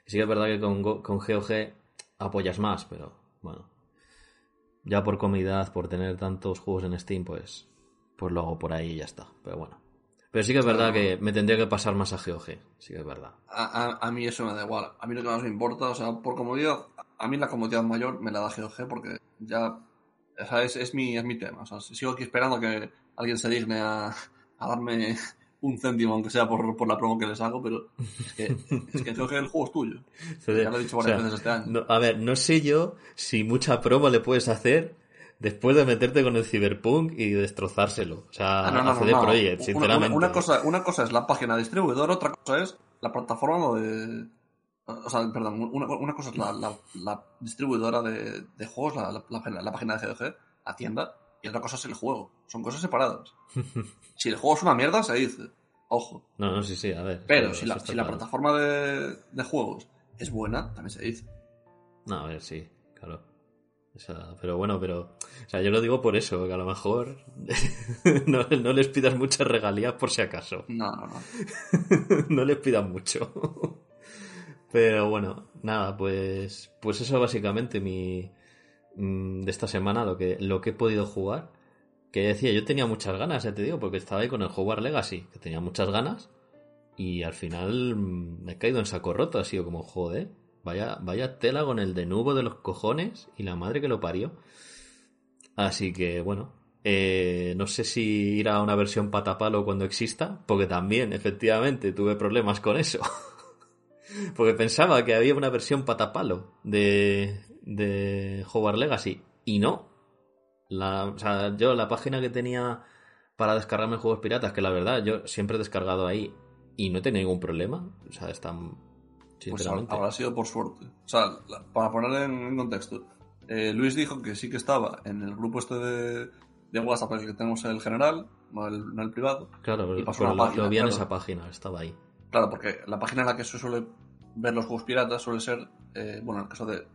Sí que es verdad que con, con GOG apoyas más, pero bueno, ya por comodidad, por tener tantos juegos en Steam, pues, pues lo hago por ahí y ya está. Pero bueno. Pero sí que es verdad que me tendría que pasar más a GOG, sí que es verdad. A, a- a mí eso me da igual. A mí lo que más me importa, o sea, por comodidad, a mí la comodidad mayor me la da GOG porque ya. O sea, es, es, mi, es mi tema. O sea, sigo aquí esperando que alguien se digne a, a darme un céntimo, aunque sea por, por la promo que les hago, pero es que, es que el juego es tuyo. Ya lo he dicho varias O sea, veces este año. no- a ver, no sé yo si mucha promo le puedes hacer después de meterte con el Cyberpunk y destrozárselo. O sea, Ah, no, no, a no, CD no. Projekt, Una- sinceramente. Una, una cosa, una cosa es la página distribuidora, otra cosa es la plataforma de. O sea, perdón, una, una cosa es la, la- la distribuidora de, de juegos, la, la- página de GOG, la tienda, y otra cosa es el juego. Son cosas separadas. si el juego es una mierda, se dice. Ojo. No, no, sí, sí, a ver. Pero si la, si la plataforma de, de juegos es buena, también se dice. No, a ver, sí, claro. O sea, pero bueno, pero. O sea, yo lo digo por eso, que a lo mejor no, no les pidas muchas regalías por si acaso. No, no, no. no les pidas mucho. Pero bueno, nada, pues. Pues eso básicamente mi. mm, de esta semana, lo que, lo que he podido jugar. Que decía, yo tenía muchas ganas, ya te digo, porque estaba ahí con el Hogwarts Legacy, que tenía muchas ganas. Y al final mm, me he caído en saco roto, ha sido como, joder, vaya, vaya tela con el de nubo de los cojones y la madre que lo parió. Así que bueno, eh, no sé si ir a una versión patapalo cuando exista, porque también, efectivamente, tuve problemas con eso. porque pensaba que había una versión patapalo de, de Hogwarts Legacy, y no. La, o sea, yo la página que tenía para descargarme juegos piratas, que la verdad yo siempre he descargado ahí y no he tenido ningún problema. O sea, están. Pues habrá sido por suerte. O sea, para poner en contexto, eh, Luis dijo que sí que estaba en el grupo este de, de WhatsApp el que tenemos el general, no el, no el privado. claro, y pasó pero una lo, página, lo vi en claro. esa página, estaba ahí. Claro, porque la página en la que se suele ver los juegos piratas suele ser, eh, bueno, en el caso de,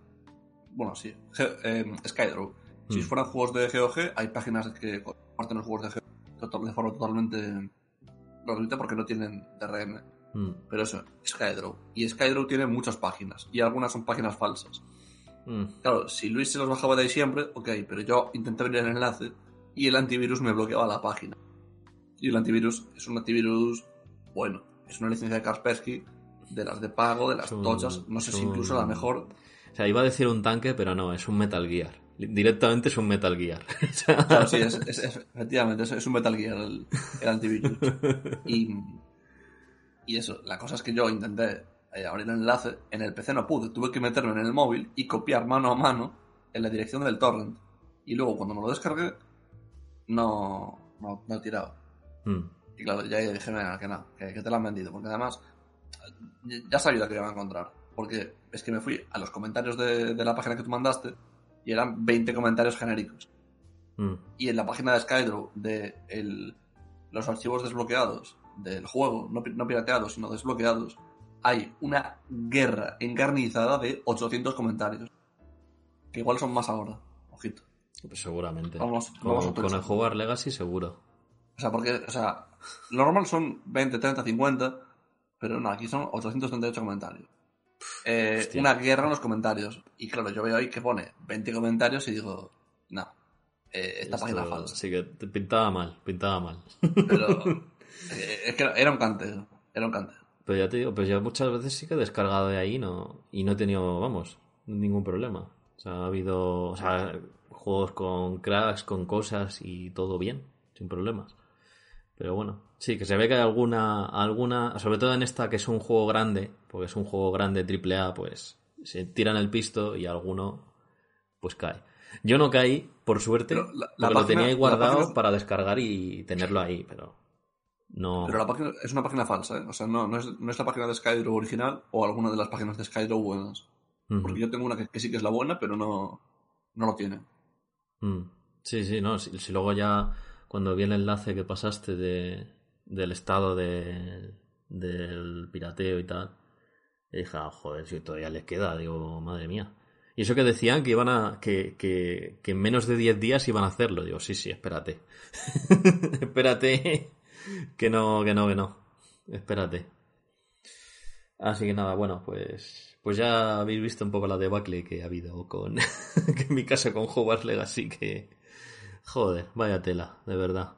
bueno, sí, Ge- eh, Skydraw. Si Mm. fueran juegos de GOG, hay páginas que comparten los juegos de GOG de forma totalmente gratuita porque no tienen DRM. Mm, Pero eso, Skydraw. Y Skydraw tiene muchas páginas, y algunas son páginas falsas. Mm, Claro, si Luis se los bajaba de ahí siempre, ok, pero yo intenté abrir el enlace y el antivirus me bloqueaba la página. Y el antivirus es un antivirus bueno, es una licencia de Kaspersky, de las de pago, de las tochas, no sé si incluso la mejor. O sea, iba a decir un tanque, pero no, es un Metal Gear. Directamente es un Metal Gear. claro, sí, es, efectivamente, es, un Metal Gear el, antivirus. Y, y eso, la cosa es que yo intenté abrir el enlace, en el PC no pude, tuve que meterlo en el móvil y copiar mano a mano en la dirección del torrent. Y luego cuando me lo descargué, no, no, he tirado. Hmm. Y claro, ya dije, venga, que no, que, te lo han vendido, porque además ya sabía que iba a encontrar. Porque es que me fui a los comentarios de, la página que tú mandaste y eran 20 comentarios genéricos. Hmm. Y en la página de Skydraw de los archivos desbloqueados del juego, no, no pirateados, sino desbloqueados, hay una guerra encarnizada de 800 comentarios. Que igual son más ahora. Ojito. Pues seguramente. Vamos, con, con el jugar Legacy seguro. O sea, porque, o sea, lo normal son 20, 30, 50, pero no, aquí son 838 comentarios. Eh, una guerra en los comentarios. Y claro, yo veo ahí que pone 20 comentarios y digo, no, eh, esta página es falsa. Sí, que pintaba mal, pintaba mal. Pero eh, es que era un cante, era un cante. Pero ya te digo, pues ya muchas veces sí que he descargado de ahí no y no he tenido, vamos, ningún problema. O sea, ha habido o sea, juegos con cracks, con cosas y todo bien, sin problemas. Pero bueno, sí, que se ve que hay alguna, alguna, sobre todo en esta que es un juego grande, porque es un juego grande triple A, pues se tiran el pisto y alguno pues cae. Yo no caí, por suerte, la, lo tenía ahí guardado para descargar y tenerlo ahí, pero no... Pero la página es una página falsa, ¿eh? O sea, no, no, es, no es la página de Skydraw original o alguna de las páginas de Skydraw buenas. Porque yo tengo una que, sí que es la buena, pero no, no lo tiene. Mm. Sí, sí, no. Si, luego ya, cuando vi el enlace que pasaste de, del estado de, del pirateo y tal, dije, ah, joder, si todavía les queda, digo, madre mía. Y eso que decían que iban a. que, que, que en menos de 10 días iban a hacerlo. Digo, sí, sí, espérate. espérate que no, que no, que no. Espérate. Así que nada, bueno, pues, pues ya habéis visto un poco la debacle que ha habido con, en mi casa con Hogwarts Legacy, que, joder, vaya tela, de verdad.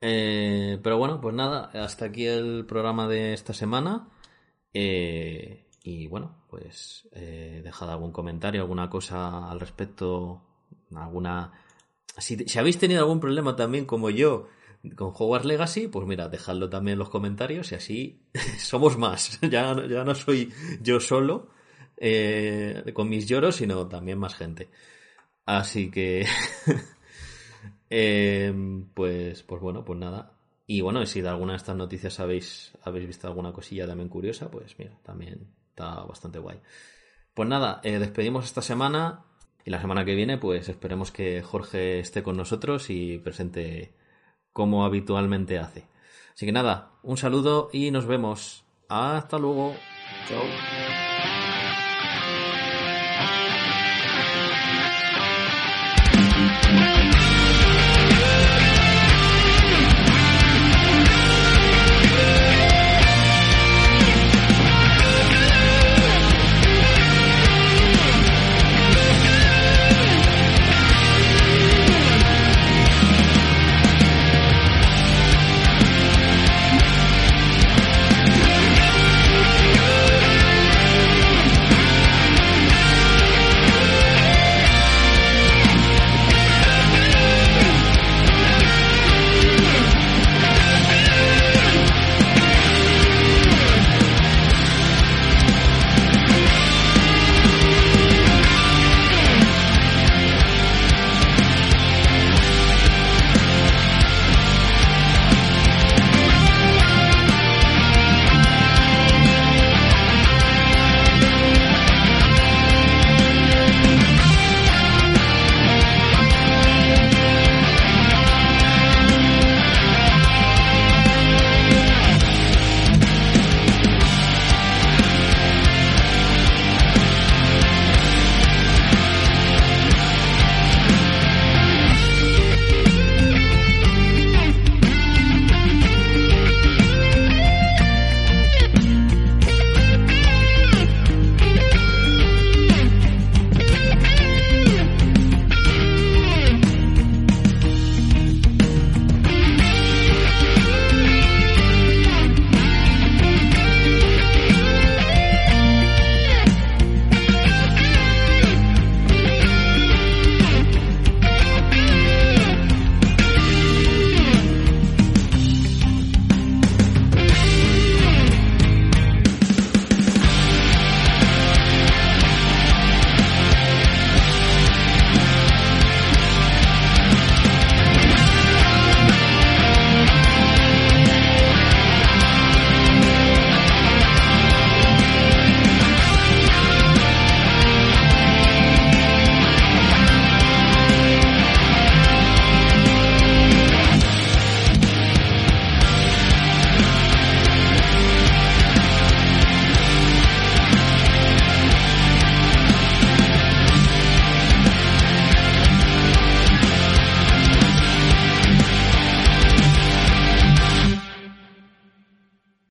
Eh, pero bueno, pues nada, hasta aquí el programa de esta semana. Eh, y bueno, pues eh, dejad algún comentario, alguna cosa al respecto, alguna... Si, si habéis tenido algún problema también como yo con Hogwarts Legacy, pues mira, dejadlo también en los comentarios y así somos más. Ya, ya no soy yo solo eh, con mis lloros, sino también más gente. Así que, eh, pues, pues bueno, pues nada. Y bueno, si de alguna de estas noticias habéis, habéis visto alguna cosilla también curiosa, pues mira, también está bastante guay. Pues nada, eh, despedimos esta semana y la semana que viene, pues esperemos que Jorge esté con nosotros y presente como habitualmente hace. Así que nada, un saludo y nos vemos. Hasta luego. Chao.